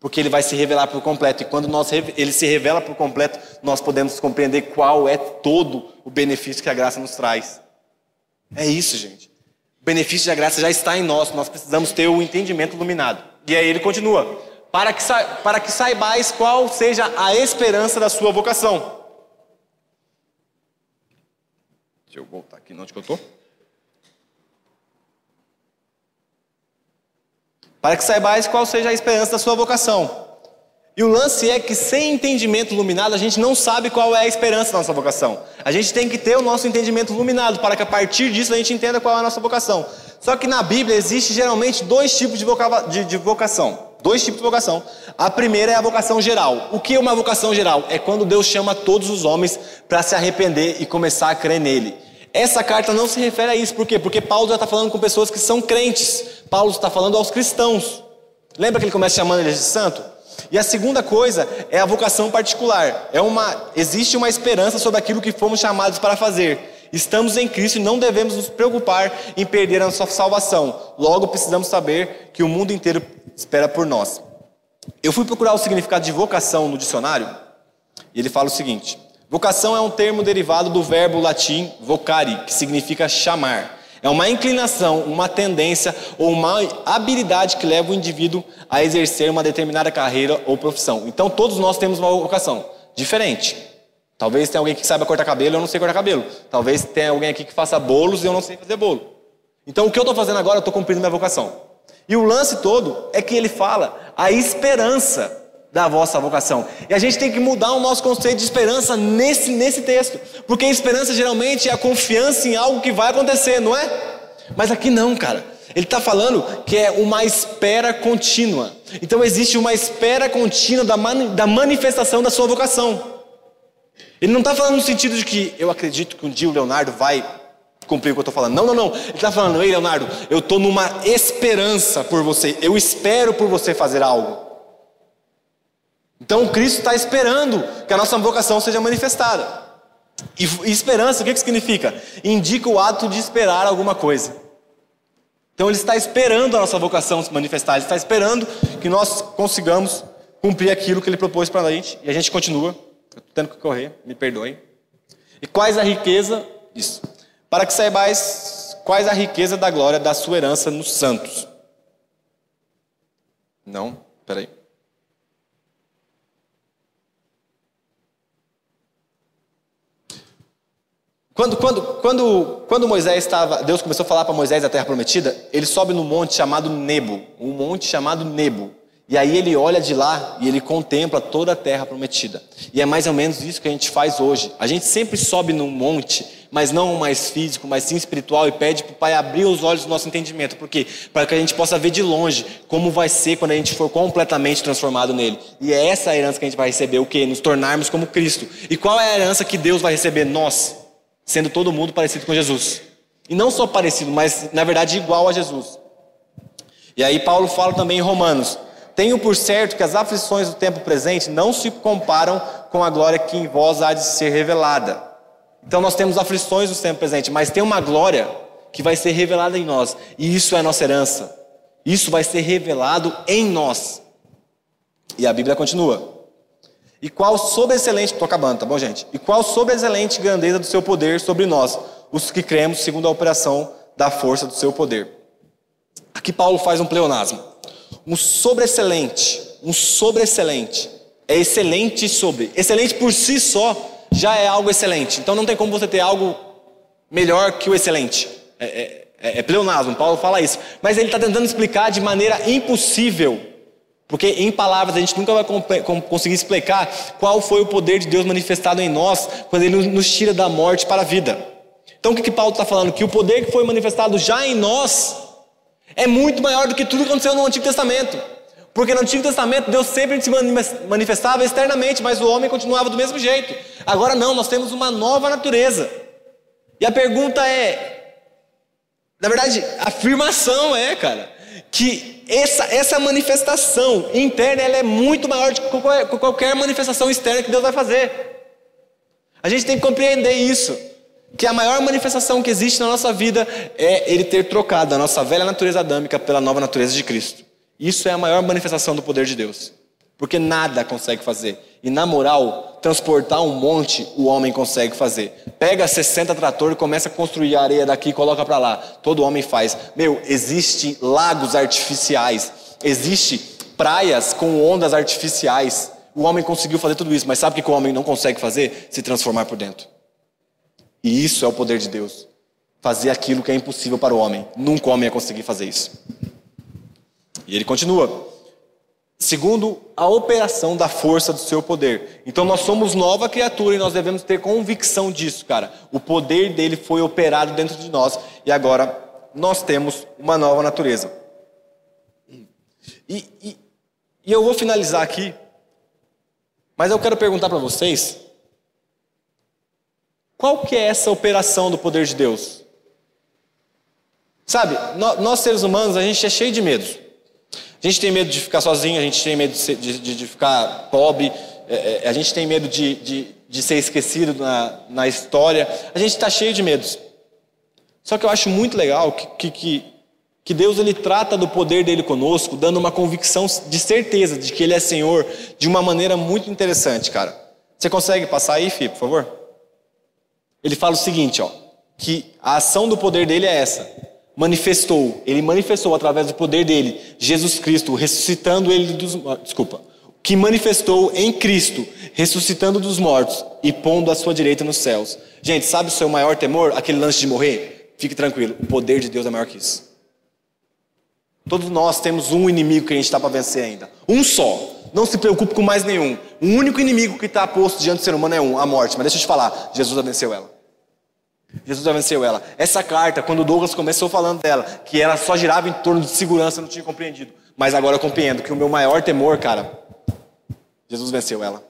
porque ele vai se revelar por completo. E quando nós, ele se revela por completo, nós podemos compreender qual é todo o benefício que a graça nos traz. É isso, gente. O benefício da graça já está em nós, nós precisamos ter o entendimento iluminado. E aí ele continua: para que, para que saibais qual seja a esperança da sua vocação. Deixa eu voltar aqui onde que eu estou. Para que saibais qual seja a esperança da sua vocação. E o lance é que sem entendimento iluminado a gente não sabe qual é a esperança da nossa vocação. A gente tem que ter o nosso entendimento iluminado para que a partir disso a gente entenda qual é a nossa vocação. Só que na Bíblia existe geralmente dois tipos de, voca- de- de vocação. Dois tipos de vocação. A primeira é a vocação geral. O que é uma vocação geral? É quando Deus chama todos os homens para se arrepender e começar a crer nele. Essa carta não se refere a isso. Por quê? Porque Paulo já está falando com pessoas que são crentes. Paulo está falando aos cristãos. Lembra que ele começa chamando eles de santo? E a segunda coisa é a vocação particular. É uma, existe uma esperança sobre aquilo que fomos chamados para fazer. Estamos em Cristo e não devemos nos preocupar em perder a nossa salvação. Logo, precisamos saber que o mundo inteiro espera por nós. Eu fui procurar o significado de vocação no dicionário e ele fala o seguinte: vocação é um termo derivado do verbo latim vocare, que significa chamar. É uma inclinação, uma tendência ou uma habilidade que leva o indivíduo a exercer uma determinada carreira ou profissão. Então, todos nós temos uma vocação diferente. Talvez tenha alguém que saiba cortar cabelo, eu não sei cortar cabelo. Talvez tenha alguém aqui que faça bolos e eu não sei fazer bolo. Então, o que eu estou fazendo agora, eu estou cumprindo minha vocação. E o lance todo é que ele fala a esperança da vossa vocação. E a gente tem que mudar o nosso conceito de esperança nesse, nesse texto. Porque esperança geralmente é a confiança em algo que vai acontecer, não é? Mas aqui não, cara. Ele está falando que é uma espera contínua. Então existe uma espera contínua da, da manifestação da sua vocação. Ele não está falando no sentido de que eu acredito que um dia o Leonardo vai cumprir o que eu estou falando. Não, não, não. Ele está falando, ei Leonardo, eu estou numa esperança por você. Eu espero por você fazer algo. Então Cristo está esperando que a nossa vocação seja manifestada. E, esperança, o que, que significa? Indica o ato de esperar alguma coisa. Então Ele está esperando a nossa vocação se manifestar. Ele está esperando que nós consigamos cumprir aquilo que Ele propôs para a gente. E a gente continua. Estou tendo que correr, me perdoem. E quais a riqueza? Isso. Para que saibais quais a riqueza da glória da sua herança nos santos. Não, peraí. Quando, quando, quando, quando Moisés estava, Deus começou a falar para Moisés da terra prometida, ele sobe num monte chamado Nebo, um monte chamado Nebo. E aí ele olha de lá e ele contempla toda a terra prometida. E é mais ou menos isso que a gente faz hoje. A gente sempre sobe num monte, mas não mais físico, mas sim espiritual, e pede para o Pai abrir os olhos do nosso entendimento. Por quê? Para que a gente possa ver de longe como vai ser quando a gente for completamente transformado nele. E é essa a herança que a gente vai receber, o quê? Nos tornarmos como Cristo. E qual é a herança que Deus vai receber? Nós, sendo todo mundo parecido com Jesus. E não só parecido, mas na verdade igual a Jesus. E aí Paulo fala também em Romanos. Tenho por certo que as aflições do tempo presente não se comparam com a glória que em vós há de ser revelada. Então nós temos aflições do tempo presente, mas tem uma glória que vai ser revelada em nós, e isso é nossa herança. Isso vai ser revelado em nós. E a Bíblia continua. E qual sobreexcelente, estou acabando, tá bom, gente? E qual sobreexcelente grandeza do seu poder sobre nós, os que cremos segundo a operação da força do seu poder. Aqui Paulo faz um pleonasmo um sobreexcelente, um sobreexcelente. É excelente sobre. Excelente por si só já é algo excelente. Então não tem como você ter algo melhor que o excelente. É, é, é pleonasmo, Paulo fala isso. Mas ele está tentando explicar de maneira impossível. Porque em palavras a gente nunca vai conseguir explicar qual foi o poder de Deus manifestado em nós quando ele nos tira da morte para a vida. Então o que, que Paulo está falando? Que o poder que foi manifestado já em nós é muito maior do que tudo que aconteceu no Antigo Testamento. Porque no Antigo Testamento Deus sempre se manifestava externamente, mas o homem continuava do mesmo jeito. Agora não, nós temos uma nova natureza. E a pergunta é, na verdade, afirmação é, cara, que essa, essa manifestação interna ela é muito maior do que qualquer, manifestação externa que Deus vai fazer. A gente tem que compreender isso que a maior manifestação que existe na nossa vida é Ele ter trocado a nossa velha natureza adâmica pela nova natureza de Cristo. Isso é a maior manifestação do poder de Deus. Porque nada consegue fazer. E na moral, transportar um monte o homem consegue fazer. Pega 60 tratores e começa a construir a areia daqui e coloca para lá. Todo homem faz. Meu, existe lagos artificiais, existe praias com ondas artificiais. O homem conseguiu fazer tudo isso, mas sabe o que o homem não consegue fazer? Se transformar por dentro. E isso é o poder de Deus. Fazer aquilo que é impossível para o homem. Nunca o homem ia conseguir fazer isso. E ele continua. Segundo a operação da força do seu poder. Então nós somos nova criatura e nós devemos ter convicção disso, cara. O poder dele foi operado dentro de nós e agora nós temos uma nova natureza. E, e, e eu vou finalizar aqui, mas eu quero perguntar para vocês: qual que é essa operação do poder de Deus? Sabe, nós, seres humanos, a gente é cheio de medos. A gente tem medo de ficar sozinho, a gente tem medo de, ser, de, de ficar pobre, é, é, a gente tem medo de, de, ser esquecido na, na história, a gente está cheio de medos. Só que eu acho muito legal que, que, que Deus ele trata do poder dele conosco, dando uma convicção de certeza de que ele é Senhor, de uma maneira muito interessante, cara. Você consegue passar aí, Fih, por favor? Ele fala o seguinte, ó, que a ação do poder dele é essa manifestou, ele manifestou através do poder dele, Jesus Cristo, ressuscitando ele dos desculpa, que manifestou em Cristo, ressuscitando dos mortos e pondo a sua direita nos céus. Gente, sabe o seu maior temor? Aquele lance de morrer? Fique tranquilo, o poder de Deus é maior que isso. Todos nós temos um inimigo que a gente está para vencer ainda. Um só. Não se preocupe com mais nenhum. O único inimigo que está posto diante do ser humano é um, a morte. Mas deixa eu te falar, Jesus venceu ela. Jesus venceu ela. Essa carta, quando Douglas começou falando dela, que ela só girava em torno de segurança, eu não tinha compreendido. Mas agora eu compreendo que o meu maior temor, cara, Jesus venceu ela.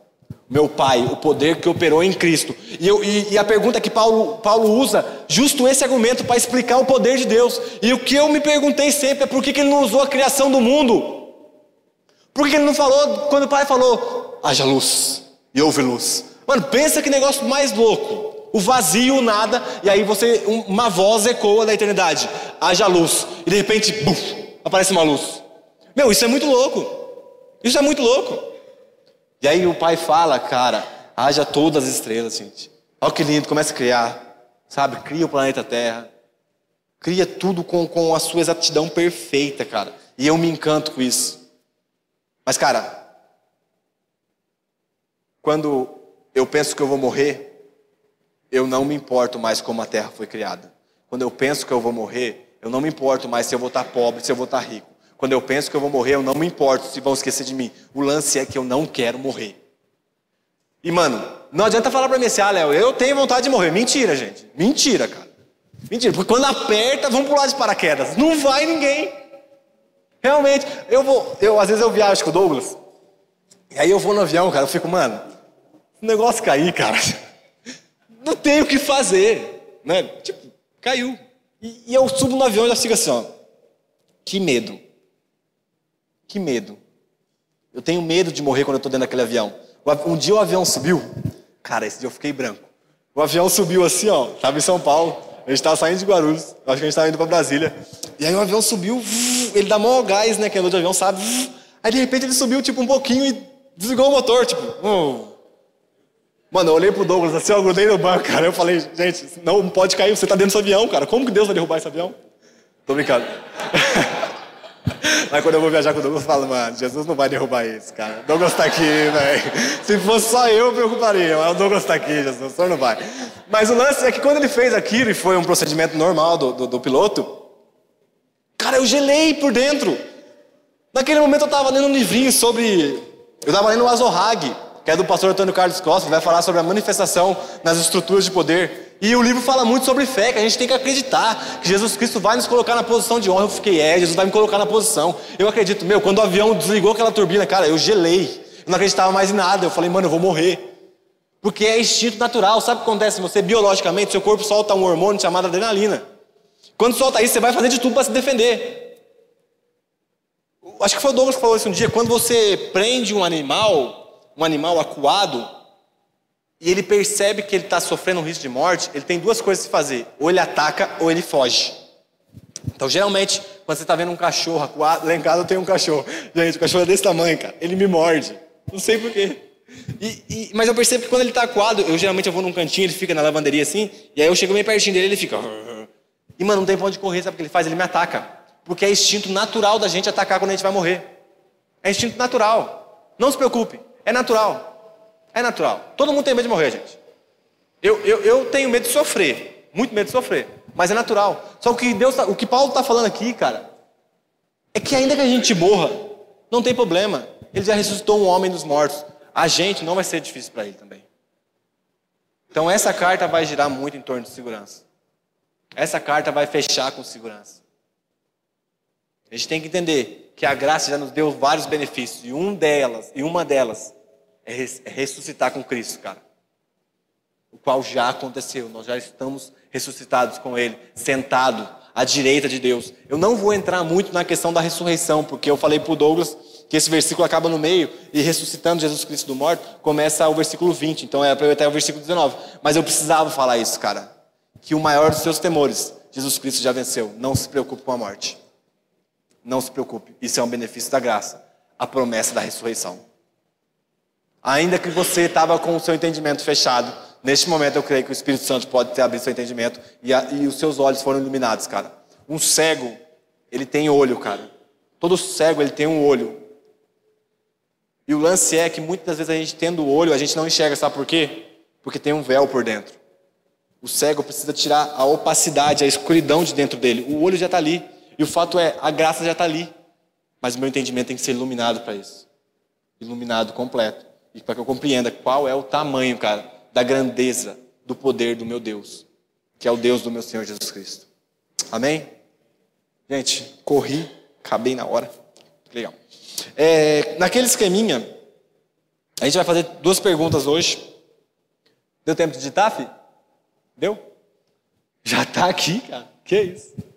Meu Pai, o poder que operou em Cristo. E, eu, e, e a pergunta que Paulo, Paulo usa, justo esse argumento para explicar o poder de Deus. E o que eu me perguntei sempre é por que, que ele não usou a criação do mundo? Por que, que ele não falou, quando o Pai falou, haja luz e houve luz? Mano, pensa que negócio mais louco o vazio, o nada, e aí você, uma voz ecoa da eternidade, haja luz, e de repente, buf, aparece uma luz. Meu, isso é muito louco. Isso é muito louco. E aí o pai fala, cara, haja todas as estrelas, gente. Olha que lindo, começa a criar, sabe? Cria o planeta Terra. Cria tudo com, com a sua exatidão perfeita, cara. E eu me encanto com isso. Mas, cara, quando eu penso que eu vou morrer, eu não me importo mais como a terra foi criada. Quando eu penso que eu vou morrer, eu não me importo mais se eu vou estar pobre, se eu vou estar rico. Quando eu penso que eu vou morrer, eu não me importo se vão esquecer de mim. O lance é que eu não quero morrer. E, mano, não adianta falar para mim assim, ah, Léo, eu tenho vontade de morrer. Mentira, gente. Mentira, cara. Mentira. Porque quando aperta, vamos pular de paraquedas. Não vai ninguém. Realmente. Eu vou, eu, às vezes eu viajo com o Douglas. E aí eu vou no avião, cara, eu fico, mano, o negócio cair, cara não tenho o que fazer, né? Tipo, caiu. E, e eu subo no avião e já fico assim, ó. Que medo. Que medo. Eu tenho medo de morrer quando eu estou dentro daquele avião. Um dia o avião subiu. Cara, esse dia eu fiquei branco. O avião subiu assim, ó. Estava em São Paulo. A gente estava saindo de Guarulhos. Acho que a gente estava indo para Brasília. E aí o avião subiu. Ele dá maior gás, né? Quem andou de avião sabe. Aí de repente ele subiu tipo um pouquinho e desligou o motor. Tipo, oh, Mano, eu olhei pro Douglas assim, eu grudei no banco, cara. Eu falei, gente, não pode cair, você tá dentro desse avião, cara. Como que Deus vai derrubar esse avião? Tô brincando. (laughs) Mas quando eu vou viajar com o Douglas, eu falo, mano, Jesus não vai derrubar isso, cara. Douglas tá aqui, velho. Se fosse só eu, eu preocuparia. Mas o Douglas tá aqui, Jesus, o senhor não vai. Mas o lance é que quando ele fez aquilo, e foi um procedimento normal do, do, do piloto, cara, eu gelei por dentro. Naquele momento eu tava lendo um livrinho sobre. Eu tava lendo o Azorhag que é do pastor Antônio Carlos Costa, que vai falar sobre a manifestação nas estruturas de poder. E o livro fala muito sobre fé, que a gente tem que acreditar que Jesus Cristo vai nos colocar na posição de honra. Eu fiquei, é, Jesus vai me colocar na posição. Eu acredito, meu, quando o avião desligou aquela turbina, cara, eu gelei. Eu não acreditava mais em nada. Eu falei, mano, eu vou morrer. Porque é instinto natural. Sabe o que acontece? Você, biologicamente, seu corpo solta um hormônio chamado adrenalina. Quando solta isso, você vai fazer de tudo para se defender. Acho que foi o Douglas que falou isso um dia. Quando você prende um animal, um animal acuado, e ele percebe que ele está sofrendo um risco de morte, ele tem duas coisas a fazer: ou ele ataca ou ele foge. Então, geralmente, quando você está vendo um cachorro acuado, lá em casa eu tenho um cachorro. Gente, o cachorro é desse tamanho, cara. Ele me morde. Não sei porquê. E, e, mas eu percebo que quando ele está acuado, eu geralmente eu vou num cantinho, ele fica na lavanderia assim, e aí eu chego bem pertinho dele, ele fica. E mano, não tem pra onde correr, sabe o que ele faz? Ele me ataca. Porque é instinto natural da gente atacar quando a gente vai morrer. É instinto natural. Não se preocupe. É natural. É natural. Todo mundo tem medo de morrer, gente. Eu, eu, eu tenho medo de sofrer. Muito medo de sofrer. Mas é natural. Só que Deus, tá, o que Paulo está falando aqui, cara, é que ainda que a gente morra, não tem problema. Ele já ressuscitou um homem dos mortos. A gente não vai ser difícil para ele também. Então essa carta vai girar muito em torno de segurança. essa carta vai fechar com segurança. A gente tem que entender que a graça já nos deu vários benefícios e um delas, e uma delas é, é ressuscitar com Cristo, cara. O qual já aconteceu. Nós já estamos ressuscitados com ele, sentado à direita de Deus. Eu não vou entrar muito na questão da ressurreição, porque eu falei para o Douglas que esse versículo acaba no meio e ressuscitando Jesus Cristo do morto, começa o versículo 20. Então é para eu até o versículo 19. Mas eu precisava falar isso, cara. Que o maior dos seus temores, Jesus Cristo já venceu. Não se preocupe com a morte. Não se preocupe. Isso é um benefício da graça. A promessa da ressurreição. Ainda que você estava com o seu entendimento fechado, neste momento eu creio que o Espírito Santo pode ter abrido seu entendimento e, a, e os seus olhos foram iluminados, cara. Um cego, ele tem olho, cara. Todo cego, ele tem um olho. E o lance é que muitas vezes a gente tendo o olho, a gente não enxerga, sabe por quê? Porque tem um véu por dentro. O cego precisa tirar a opacidade, a escuridão de dentro dele. O olho já está ali. E o fato é, a graça já está ali. Mas o meu entendimento tem que ser iluminado para isso. Iluminado completo. E para que eu compreenda qual é o tamanho, cara, da grandeza do poder do meu Deus, que é o Deus do meu Senhor Jesus Cristo. Amém? Gente, corri, acabei na hora. Legal. É, naquele esqueminha, a gente vai fazer duas perguntas hoje. Deu tempo de digitar, filho? Deu? Já está aqui, cara. Que isso?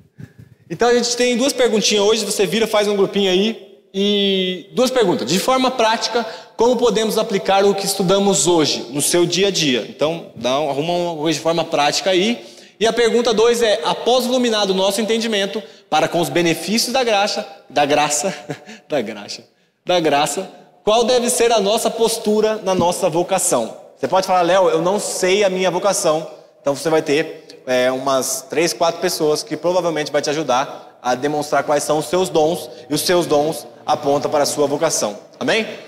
Então a gente tem duas perguntinhas hoje. Você vira, faz um grupinho aí. E duas perguntas. De forma prática, como podemos aplicar o que estudamos hoje no seu dia a dia? Então, dá um, arruma uma coisa de forma prática aí. E a pergunta dois é: após iluminado o nosso entendimento, para com os benefícios da graça, da graça, (laughs) da graça, da graça, qual deve ser a nossa postura na nossa vocação? Você pode falar, Léo, eu não sei a minha vocação. Então você vai ter é, umas três, quatro pessoas que provavelmente vai te ajudar a demonstrar quais são os seus dons e os seus dons apontam para a sua vocação. Amém?